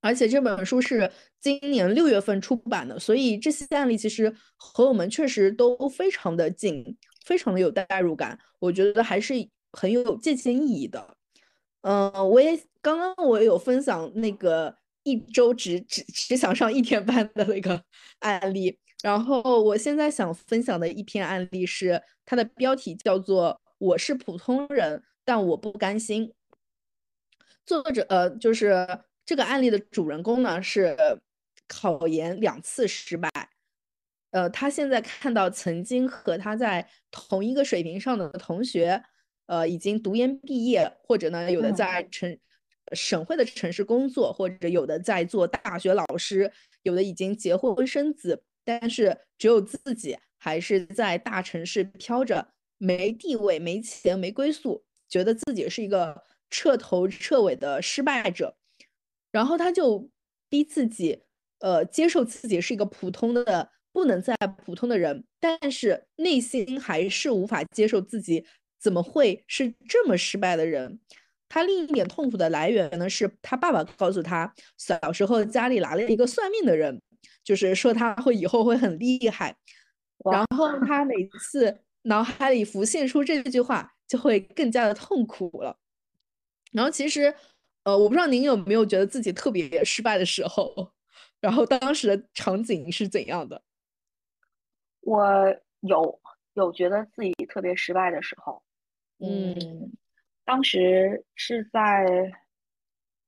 而且这本书是今年六月份出版的，所以这些案例其实和我们确实都非常的近，非常的有代入感。我觉得还是很有借鉴意义的。嗯，我也刚刚我也有分享那个。一周只只只想上一天班的那个 (laughs) 案例，然后我现在想分享的一篇案例是，它的标题叫做“我是普通人，但我不甘心”。作者呃，就是这个案例的主人公呢是考研两次失败，呃，他现在看到曾经和他在同一个水平上的同学，呃，已经读研毕业，或者呢有的在成。省会的城市工作，或者有的在做大学老师，有的已经结婚生子，但是只有自己还是在大城市飘着，没地位、没钱、没归宿，觉得自己是一个彻头彻尾的失败者。然后他就逼自己，呃，接受自己是一个普通的、不能再普通的人，但是内心还是无法接受自己怎么会是这么失败的人。他另一点痛苦的来源呢，是他爸爸告诉他，小时候家里来了一个算命的人，就是说他会以后会很厉害。然后他每次脑海里浮现出这句话，就会更加的痛苦了。然后其实，呃，我不知道您有没有觉得自己特别失败的时候，然后当时的场景是怎样的？我有有觉得自己特别失败的时候，嗯。当时是在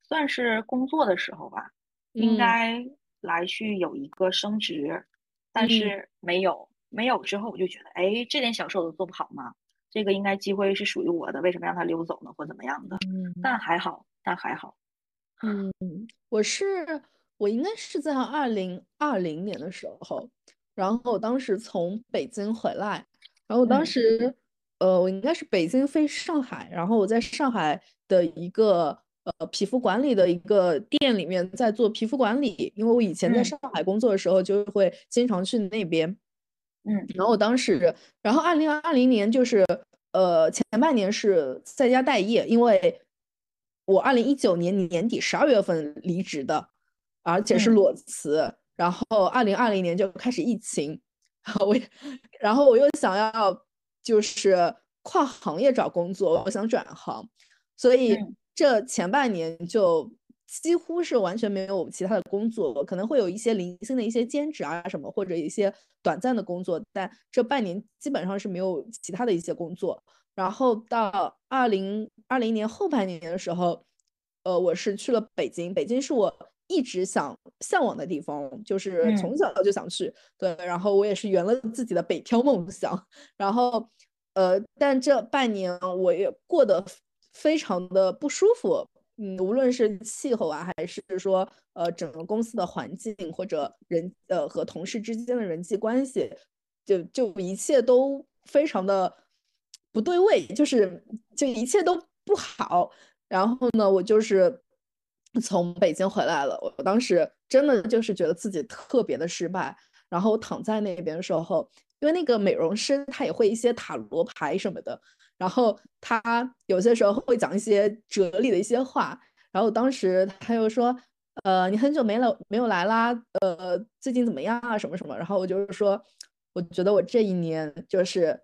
算是工作的时候吧，应该来去有一个升职，但是没有，没有之后我就觉得，哎，这点小事我都做不好吗？这个应该机会是属于我的，为什么让他溜走呢？或怎么样的？嗯但还好，但还好。嗯，我是我应该是在二零二零年的时候，然后我当时从北京回来，然后我当时。呃，我应该是北京飞上海，然后我在上海的一个呃皮肤管理的一个店里面在做皮肤管理，因为我以前在上海工作的时候就会经常去那边，嗯，然后我当时，然后二零二零年就是呃前半年是在家待业，因为我二零一九年年底十二月份离职的，而且是裸辞，然后二零二零年就开始疫情，(laughs) 我然后我又想要。就是跨行业找工作，我想转行，所以这前半年就几乎是完全没有其他的工作，可能会有一些零星的一些兼职啊什么，或者一些短暂的工作，但这半年基本上是没有其他的一些工作。然后到二零二零年后半年的时候，呃，我是去了北京，北京是我一直想向往的地方，就是从小就想去。对，然后我也是圆了自己的北漂梦想，然后。呃，但这半年我也过得非常的不舒服，嗯，无论是气候啊，还是说呃整个公司的环境或者人呃和同事之间的人际关系，就就一切都非常的不对位，就是就一切都不好。然后呢，我就是从北京回来了，我当时真的就是觉得自己特别的失败，然后躺在那边的时候。因为那个美容师他也会一些塔罗牌什么的，然后他有些时候会讲一些哲理的一些话，然后当时他又说，呃，你很久没来没有来啦，呃，最近怎么样啊？什么什么？然后我就是说，我觉得我这一年就是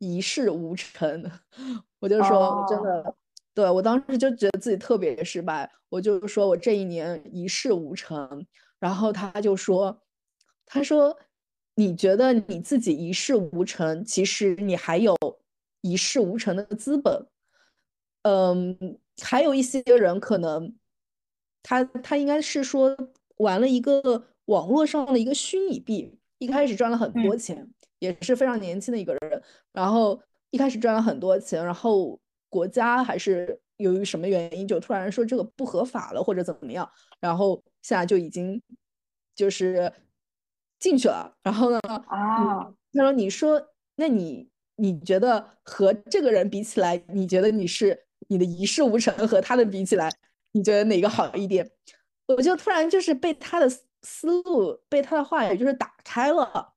一事无成，(laughs) 我就说我真的，对我当时就觉得自己特别失败，我就说我这一年一事无成，然后他就说，他说。你觉得你自己一事无成，其实你还有一事无成的资本。嗯，还有一些人可能他他应该是说玩了一个网络上的一个虚拟币，一开始赚了很多钱，也是非常年轻的一个人，然后一开始赚了很多钱，然后国家还是由于什么原因就突然说这个不合法了或者怎么样，然后现在就已经就是进去了，然后呢啊，他说你说那你你觉得和这个人比起来，你觉得你是？你的一事无成和他的比起来，你觉得哪个好一点？我就突然就是被他的思路，被他的话语就是打开了。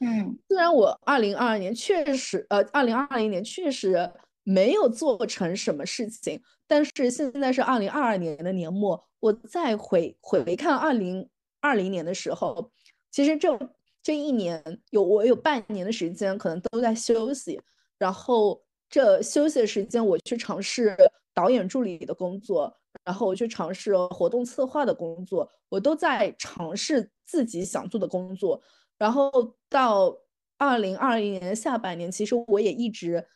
嗯，虽然我二零二二年确实，呃，二零二零年确实没有做成什么事情，但是现在是二零二二年的年末，我再回回看二零二零年的时候，其实这这一年有我有半年的时间可能都在休息，然后。这休息的时间，我去尝试导演助理的工作，然后我去尝试活动策划的工作，我都在尝试自己想做的工作。然后到二零二零年下半年，其实我也一直，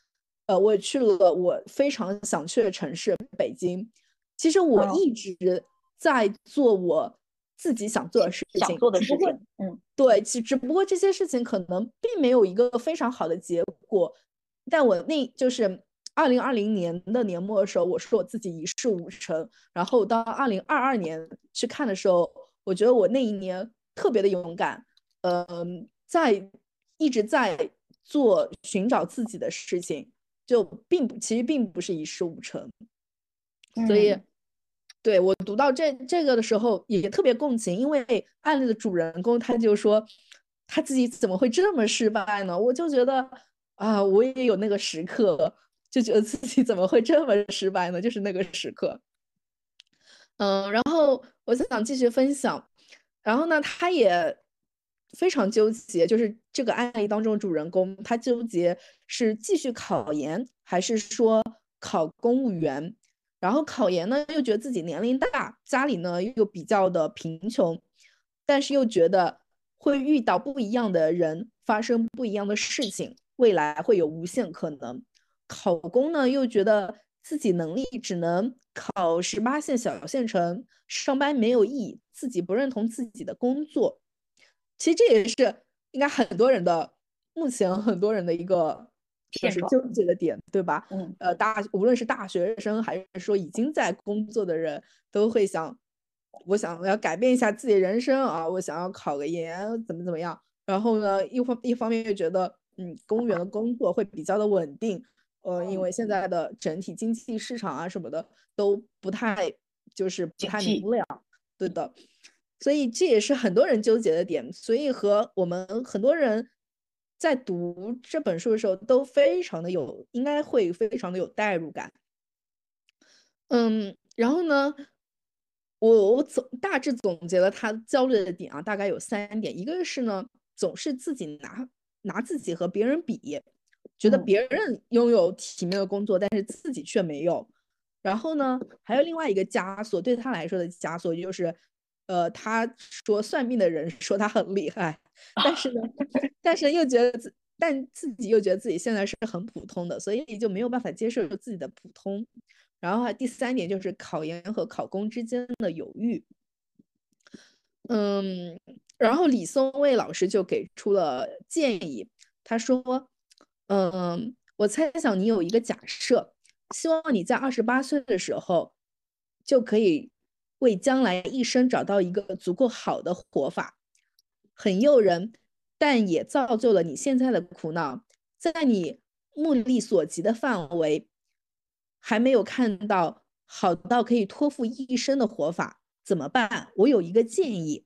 呃，我去了我非常想去的城市北京。其实我一直在做我自己想做的事情，想做的事情。嗯，对，其只不过这些事情可能并没有一个非常好的结果。但我那就是二零二零年的年末的时候，我说我自己一事无成。然后到二零二二年去看的时候，我觉得我那一年特别的勇敢，嗯，在一直在做寻找自己的事情，就并不其实并不是一事无成。所以，对我读到这这个的时候也特别共情，因为案例的主人公他就说他自己怎么会这么失败呢？我就觉得。啊，我也有那个时刻，就觉得自己怎么会这么失败呢？就是那个时刻。嗯，然后我就想继续分享。然后呢，他也非常纠结，就是这个案例当中主人公，他纠结是继续考研还是说考公务员。然后考研呢，又觉得自己年龄大，家里呢又比较的贫穷，但是又觉得会遇到不一样的人，发生不一样的事情。未来会有无限可能。考公呢，又觉得自己能力只能考十八线小县城，上班没有意义，自己不认同自己的工作。其实这也是应该很多人的目前很多人的一个就是纠结的点，对吧？嗯，呃，大无论是大学生还是说已经在工作的人，都会想，我想要改变一下自己人生啊，我想要考个研，怎么怎么样。然后呢，一方一方面又觉得。嗯，公务员的工作会比较的稳定，呃，因为现在的整体经济市场啊什么的都不太，就是不太明了，对的，所以这也是很多人纠结的点，所以和我们很多人在读这本书的时候都非常的有，应该会非常的有代入感。嗯，然后呢，我我总大致总结了他焦虑的点啊，大概有三点，一个是呢，总是自己拿。拿自己和别人比，觉得别人拥有体面的工作，但是自己却没有。然后呢，还有另外一个枷锁，对他来说的枷锁就是，呃，他说算命的人说他很厉害，但是呢，但是又觉得自，但自己又觉得自己现在是很普通的，所以就没有办法接受自己的普通。然后第三点就是考研和考公之间的犹豫。嗯。然后李松蔚老师就给出了建议，他说：“嗯，我猜想你有一个假设，希望你在二十八岁的时候就可以为将来一生找到一个足够好的活法，很诱人，但也造就了你现在的苦恼。在你目力所及的范围，还没有看到好到可以托付一生的活法，怎么办？我有一个建议。”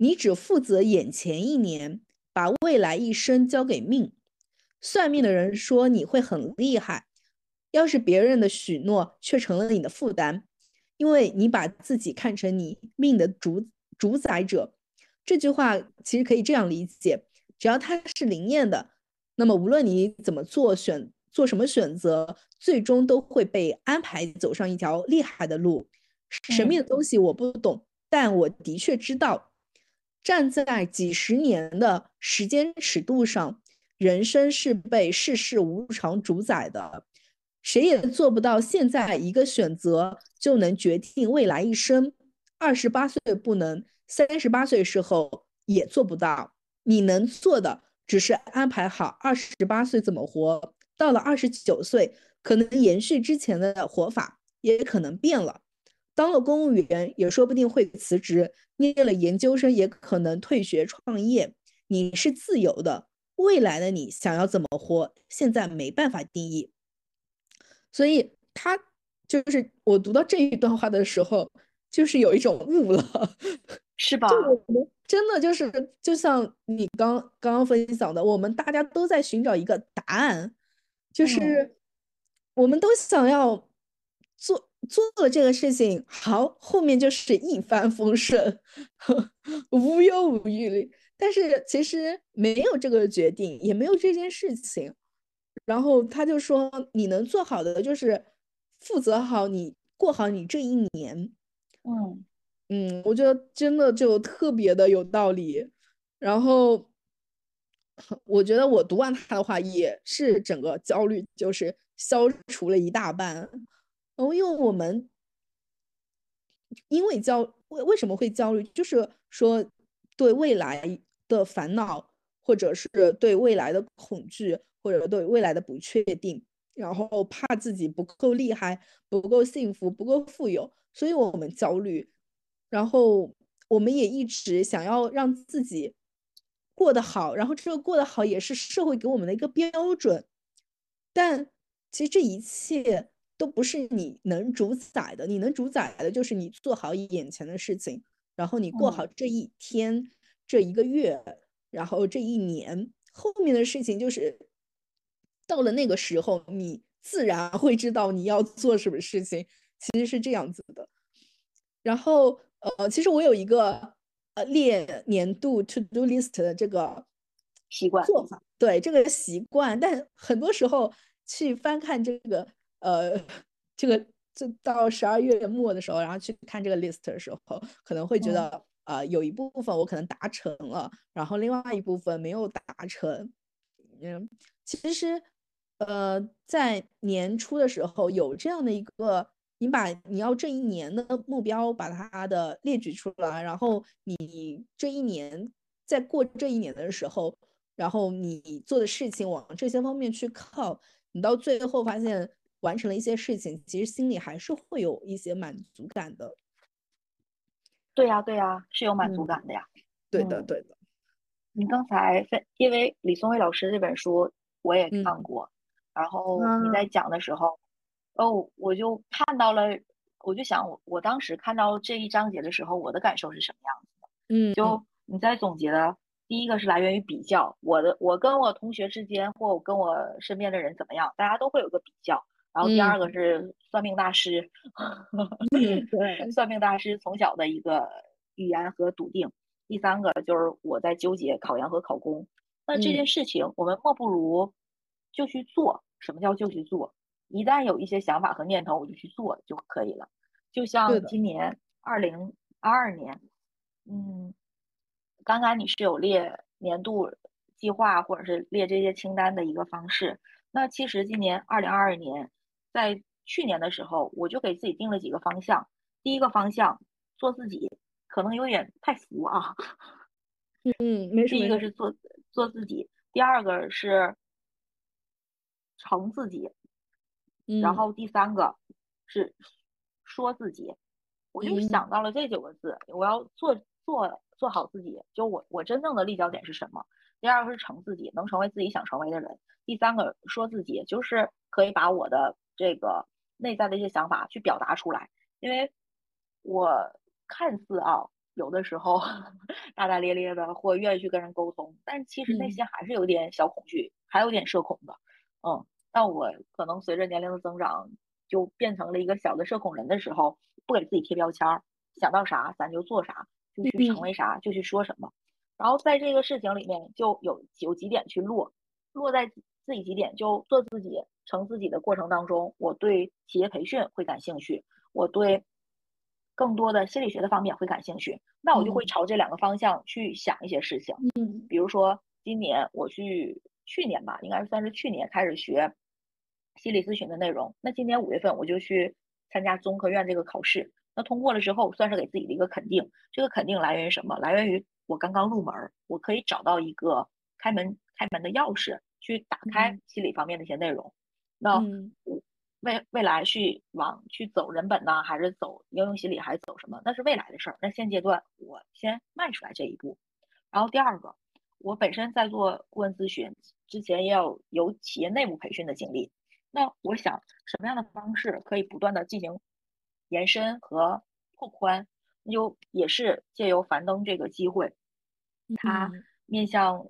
你只负责眼前一年，把未来一生交给命。算命的人说你会很厉害，要是别人的许诺却成了你的负担，因为你把自己看成你命的主主宰者。这句话其实可以这样理解：只要它是灵验的，那么无论你怎么做选做什么选择，最终都会被安排走上一条厉害的路。神秘的东西我不懂，但我的确知道。站在几十年的时间尺度上，人生是被世事无常主宰的，谁也做不到现在一个选择就能决定未来一生。二十八岁不能，三十八岁时候也做不到。你能做的只是安排好二十八岁怎么活，到了二十九岁，可能延续之前的活法，也可能变了。当了公务员，也说不定会辞职；念了研究生，也可能退学创业。你是自由的，未来的你想要怎么活，现在没办法定义。所以他就是我读到这一段话的时候，就是有一种悟了，(laughs) 是吧？就真的就是，就像你刚刚刚分享的，我们大家都在寻找一个答案，就是我们都想要做。做了这个事情，好，后面就是一帆风顺，(laughs) 无忧无虑。但是其实没有这个决定，也没有这件事情。然后他就说：“你能做好的就是负责好你过好你这一年。”嗯嗯，我觉得真的就特别的有道理。然后我觉得我读完他的话，也是整个焦虑就是消除了一大半。哦，因为我们因为焦为为什么会焦虑，就是说对未来的烦恼，或者是对未来的恐惧，或者对未来的不确定，然后怕自己不够厉害、不够幸福、不够富有，所以我们焦虑。然后我们也一直想要让自己过得好，然后这个过得好也是社会给我们的一个标准。但其实这一切。都不是你能主宰的，你能主宰的就是你做好眼前的事情，然后你过好这一天、这一个月，然后这一年，后面的事情就是到了那个时候，你自然会知道你要做什么事情。其实是这样子的。然后，呃，其实我有一个呃列年度 to do list 的这个习惯做法，对这个习惯，但很多时候去翻看这个。呃，这个就到十二月末的时候，然后去看这个 list 的时候，可能会觉得，呃，有一部分我可能达成了，然后另外一部分没有达成。嗯，其实，呃，在年初的时候有这样的一个，你把你要这一年的目标把它的列举出来，然后你这一年在过这一年的时候，然后你做的事情往这些方面去靠，你到最后发现。完成了一些事情，其实心里还是会有一些满足感的。对呀，对呀，是有满足感的呀。对的，对的。你刚才分，因为李松蔚老师这本书我也看过，然后你在讲的时候，哦，我就看到了，我就想，我我当时看到这一章节的时候，我的感受是什么样子的？嗯，就你在总结的，第一个是来源于比较，我的我跟我同学之间，或我跟我身边的人怎么样，大家都会有个比较。然后第二个是算命大师，(laughs) 对，算命大师从小的一个语言和笃定。第三个就是我在纠结考研和考公。那这件事情，我们莫不如就去做。什么叫就去做？一旦有一些想法和念头，我就去做就可以了。就像今年二零二二年，嗯，刚刚你是有列年度计划或者是列这些清单的一个方式。那其实今年二零二二年。在去年的时候，我就给自己定了几个方向。第一个方向，做自己，可能有点太浮啊。嗯，没第一个是做做自己，第二个是成自己，然后第三个是说自己。我就想到了这九个字，我要做做做好自己。就我我真正的立脚点是什么？第二个是成自己，能成为自己想成为的人。第三个说自己，就是可以把我的。这个内在的一些想法去表达出来，因为我看似啊，有的时候 (laughs) 大大咧咧的，或愿意去跟人沟通，但其实内心还是有点小恐惧，还有点社恐的。嗯，但我可能随着年龄的增长，就变成了一个小的社恐人的时候，不给自己贴标签儿，想到啥咱就做啥，就去成为啥就去说什么。然后在这个事情里面，就有有几点去落，落在自己几点就做自己。成自己的过程当中，我对企业培训会感兴趣，我对更多的心理学的方面会感兴趣，那我就会朝这两个方向去想一些事情。嗯，比如说今年我去去年吧，应该算是去年开始学心理咨询的内容。那今年五月份我就去参加中科院这个考试，那通过了之后，算是给自己的一个肯定。这个肯定来源于什么？来源于我刚刚入门，我可以找到一个开门开门的钥匙，去打开心理方面的一些内容。那未未来去往去走人本呢，还是走应用心理，还是走什么？那是未来的事儿。那现阶段我先迈出来这一步。然后第二个，我本身在做顾问咨询之前，也有有企业内部培训的经历。那我想什么样的方式可以不断的进行延伸和拓宽？那就也是借由樊登这个机会，他面向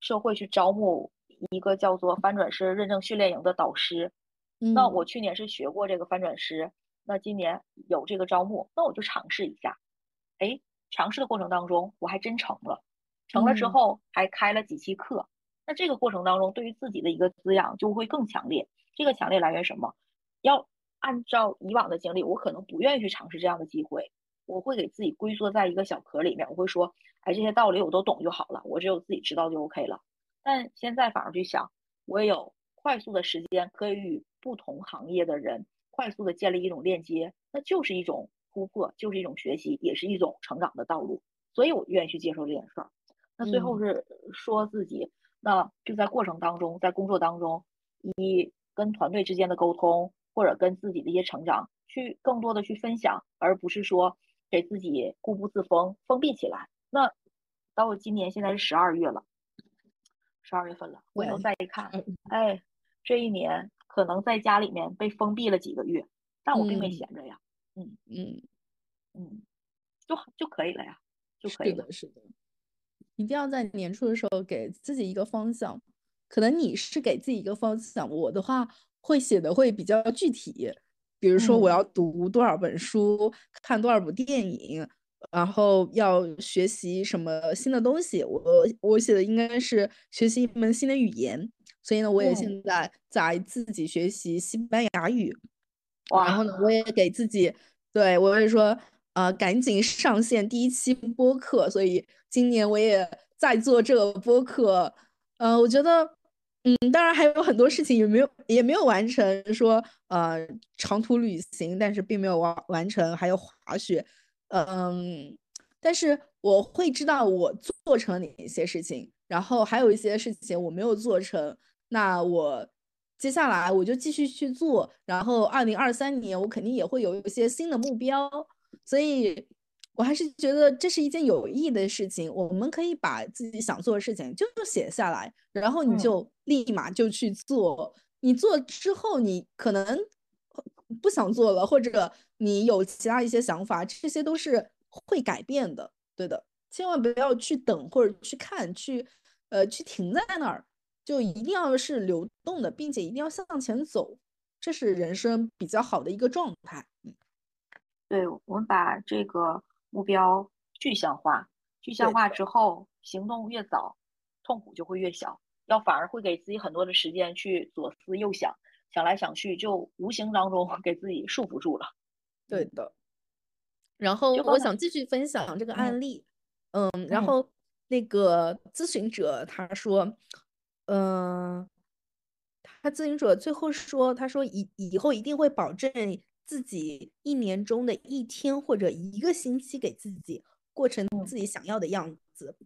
社会去招募一个叫做翻转师认证训练营的导师。那我去年是学过这个翻转师，那今年有这个招募，那我就尝试一下。哎，尝试的过程当中，我还真成了，成了之后还开了几期课。那这个过程当中，对于自己的一个滋养就会更强烈。这个强烈来源什么？要按照以往的经历，我可能不愿意去尝试这样的机会，我会给自己龟缩在一个小壳里面，我会说，哎，这些道理我都懂就好了，我只有自己知道就 OK 了。但现在反而去想，我也有快速的时间可以与。不同行业的人快速的建立一种链接，那就是一种突破，就是一种学习，也是一种成长的道路。所以我愿意去接受这件事儿。那最后是说自己，那就在过程当中，在工作当中，以跟团队之间的沟通，或者跟自己的一些成长，去更多的去分享，而不是说给自己固步自封、封闭起来。那到今年现在是十二月了，十二月份了，回头再一看，哎，这一年。可能在家里面被封闭了几个月，但我并没闲着呀，嗯嗯嗯，就就可以了呀，就可以了。是的，是的，一定要在年初的时候给自己一个方向。可能你是给自己一个方向，我的话会写的会比较具体，比如说我要读多少本书，看多少部电影，然后要学习什么新的东西。我我写的应该是学习一门新的语言。所以呢，我也现在在自己学习西班牙语，然后呢，我也给自己，对我也说，呃，赶紧上线第一期播客。所以今年我也在做这个播客，呃，我觉得，嗯，当然还有很多事情也没有也没有完成，说呃长途旅行，但是并没有完完成，还有滑雪，嗯，但是我会知道我做成了哪一些事情，然后还有一些事情我没有做成。那我接下来我就继续去做，然后二零二三年我肯定也会有一些新的目标，所以我还是觉得这是一件有意义的事情。我们可以把自己想做的事情就写下来，然后你就立马就去做。你做之后，你可能不想做了，或者你有其他一些想法，这些都是会改变的，对的。千万不要去等或者去看，去呃去停在那儿。就一定要是流动的，并且一定要向前走，这是人生比较好的一个状态。嗯，对，我们把这个目标具象化，具象化之后，行动越早，痛苦就会越小。要反而会给自己很多的时间去左思右想，想来想去，就无形当中 (laughs) 给自己束缚住了。对的。然后我想继续分享这个案例。嗯，然后那个咨询者他说。嗯，他咨询者最后说：“他说以以后一定会保证自己一年中的一天或者一个星期给自己过成自己想要的样子。”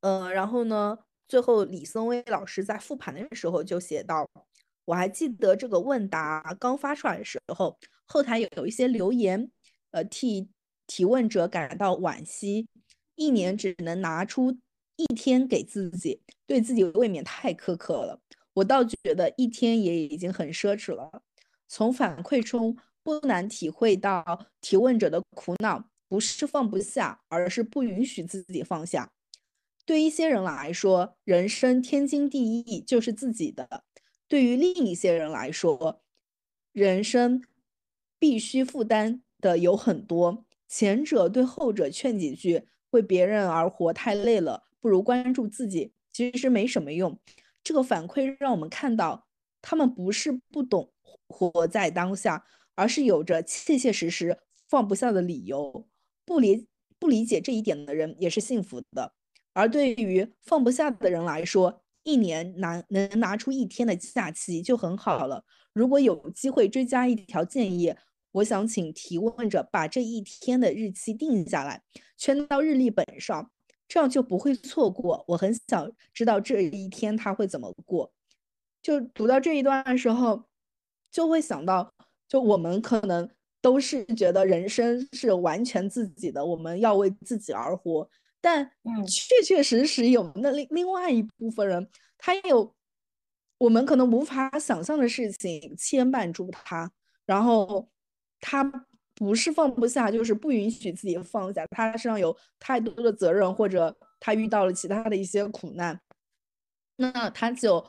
呃，然后呢，最后李松威老师在复盘的时候就写到：“我还记得这个问答刚发出来的时候，后台有有一些留言，呃，替提问者感到惋惜，一年只能拿出。”一天给自己，对自己未免太苛刻了。我倒觉得一天也已经很奢侈了。从反馈中不难体会到提问者的苦恼，不是放不下，而是不允许自己放下。对一些人来说，人生天经地义就是自己的；对于另一些人来说，人生必须负担的有很多。前者对后者劝几句，为别人而活太累了。不如关注自己，其实没什么用。这个反馈让我们看到，他们不是不懂活在当下，而是有着切切实实放不下的理由。不理不理解这一点的人也是幸福的。而对于放不下的人来说，一年拿能拿出一天的假期就很好了。如果有机会追加一条建议，我想请提问者把这一天的日期定下来，圈到日历本上，这样就不会错过。我很想知道这一天他会怎么过。就读到这一段的时候，就会想到，就我们可能都是觉得人生是完全自己的，我们要为自己而活。但确确实实有那另另外一部分人，他有我们可能无法想象的事情牵绊住他，然后他不是放不下，就是不允许自己放下。他身上有太多的责任，或者他遇到了其他的一些苦难，那他就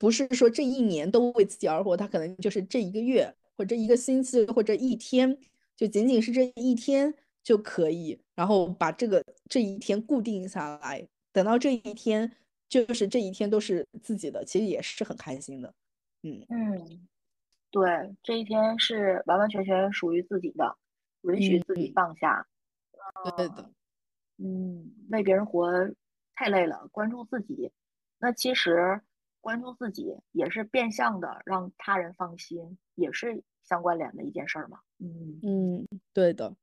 不是说这一年都为自己而活，他可能就是这一个月，或者一个星期，或者一天，就仅仅是这一天。就可以，然后把这个这一天固定下来，等到这一天，就是这一天都是自己的，其实也是很开心的。嗯嗯，对，这一天是完完全全属于自己的，允许自己放下。对的。嗯，为别人活太累了，关注自己，那其实关注自己也是变相的让他人放心，也是相关联的一件事儿嘛。嗯嗯，对的。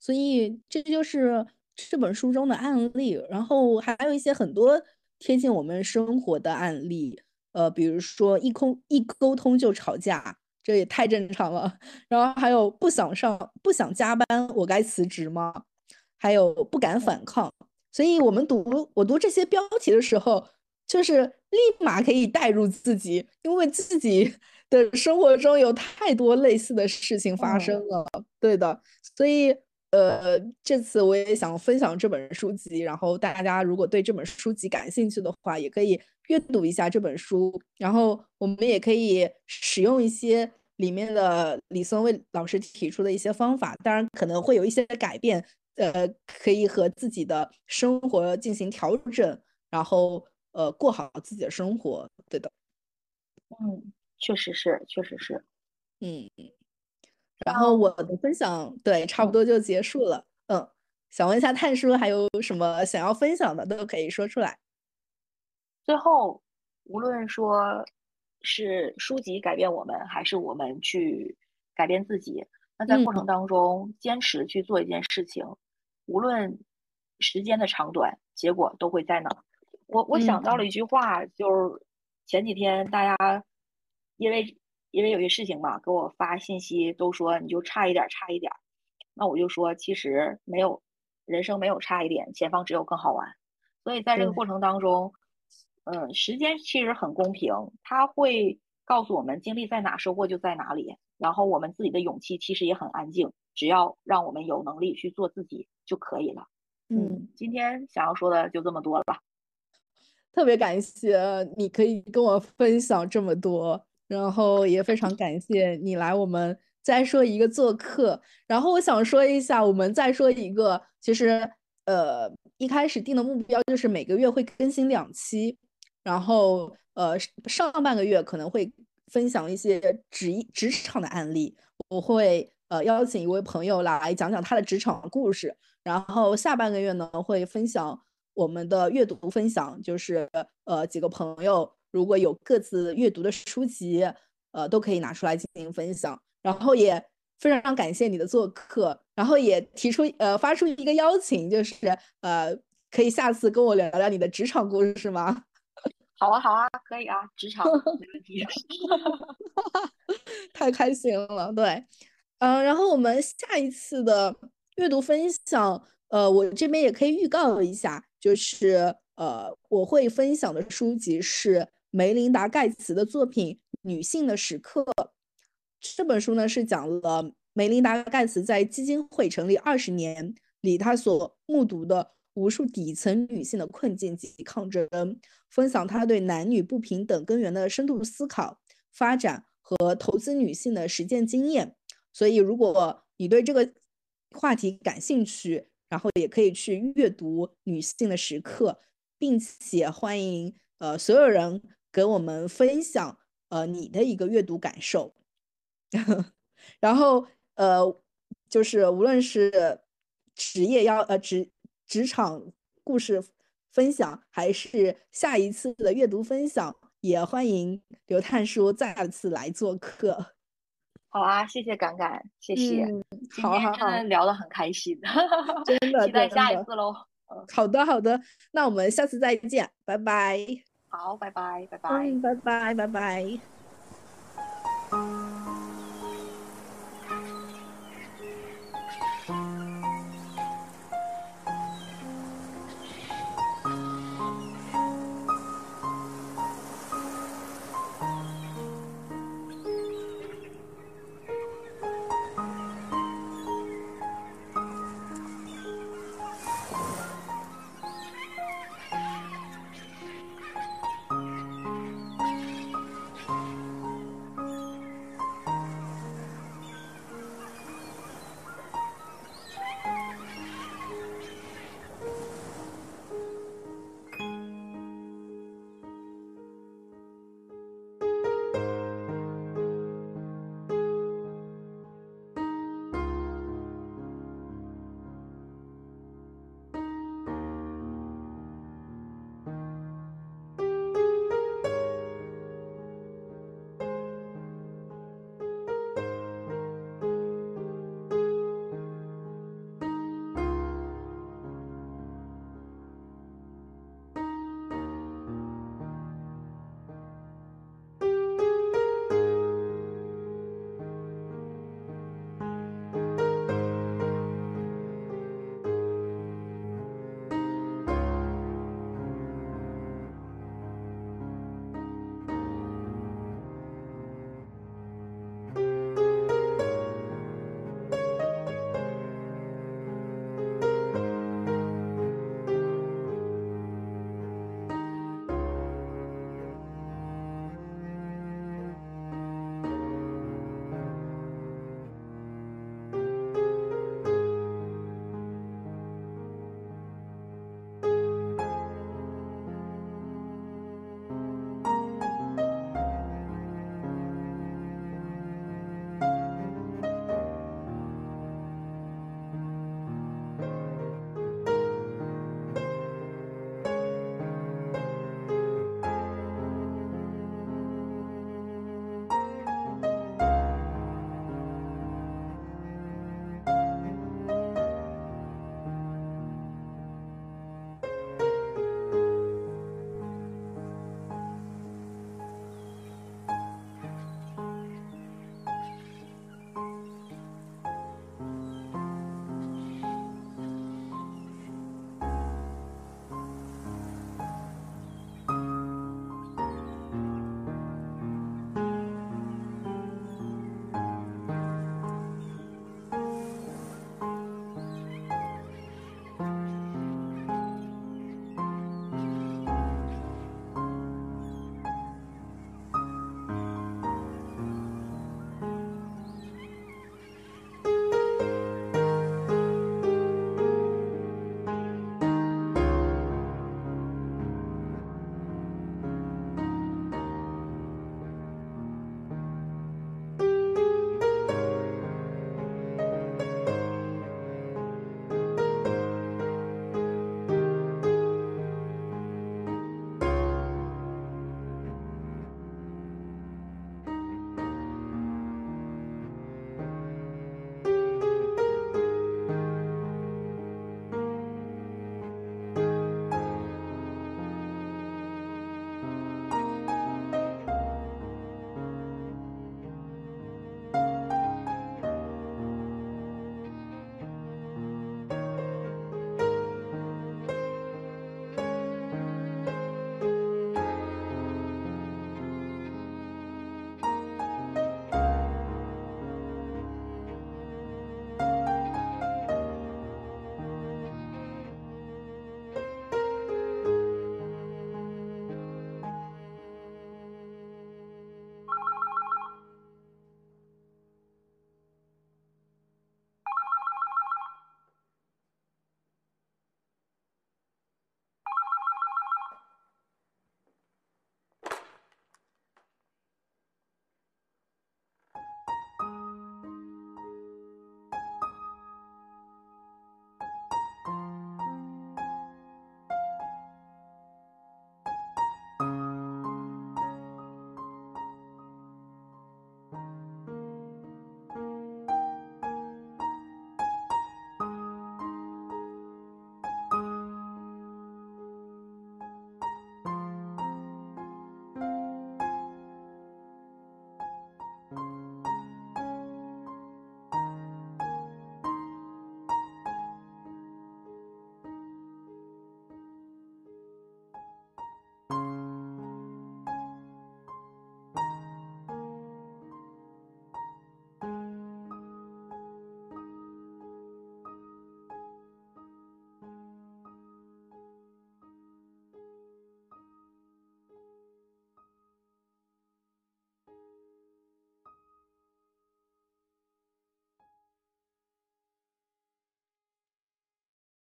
所以这就是这本书中的案例，然后还有一些很多贴近我们生活的案例，呃，比如说一空一沟通就吵架，这也太正常了。然后还有不想上不想加班，我该辞职吗？还有不敢反抗。所以我们读我读这些标题的时候，就是立马可以带入自己，因为自己 (laughs) 的生活中有太多类似的事情发生了。对的，所以。呃，这次我也想分享这本书籍，然后大家如果对这本书籍感兴趣的话，也可以阅读一下这本书，然后我们也可以使用一些里面的李松蔚老师提出的一些方法，当然可能会有一些改变，呃，可以和自己的生活进行调整，然后呃过好自己的生活，对的。嗯，确实是，确实是，嗯。然后我的分享对差不多就结束了。嗯，想问一下探叔还有什么想要分享的，都可以说出来。最后，无论说是书籍改变我们，还是我们去改变自己，那在过程当中坚持去做一件事情，无论时间的长短，结果都会在那儿。我我想到了一句话，就是前几天大家因为。因为有些事情嘛，给我发信息都说你就差一点，差一点。那我就说，其实没有，人生没有差一点，前方只有更好玩。所以在这个过程当中，嗯，时间其实很公平，它会告诉我们经历在哪，收获就在哪里。然后我们自己的勇气其实也很安静，只要让我们有能力去做自己就可以了。嗯，今天想要说的就这么多了。特别感谢你可以跟我分享这么多。然后也非常感谢你来我们再说一个做客。然后我想说一下，我们再说一个，其实呃一开始定的目标就是每个月会更新两期，然后呃上半个月可能会分享一些职职场的案例，我会呃邀请一位朋友来讲讲他的职场故事，然后下半个月呢会分享我们的阅读分享，就是呃几个朋友。如果有各自阅读的书籍，呃，都可以拿出来进行分享。然后也非常感谢你的做客，然后也提出呃发出一个邀请，就是呃可以下次跟我聊聊你的职场故事吗？(laughs) 好啊，好啊，可以啊，职场没问题。(laughs) 太开心了，对，嗯，然后我们下一次的阅读分享，呃，我这边也可以预告一下，就是呃我会分享的书籍是。梅琳达·盖茨的作品《女性的时刻》这本书呢，是讲了梅琳达·盖茨在基金会成立二十年里，她所目睹的无数底层女性的困境及抗争，分享她对男女不平等根源的深度思考、发展和投资女性的实践经验。所以，如果你对这个话题感兴趣，然后也可以去阅读《女性的时刻》，并且欢迎呃所有人。给我们分享呃你的一个阅读感受，(laughs) 然后呃就是无论是职业要呃职职场故事分享，还是下一次的阅读分享，也欢迎刘探叔再次来做客。好啊，谢谢感感，谢谢。嗯，好好好，聊得很开心，(laughs) 真的，期待下一次喽。好的，好的，那我们下次再见，拜拜。好，拜拜，拜拜，嗯，拜拜，拜拜。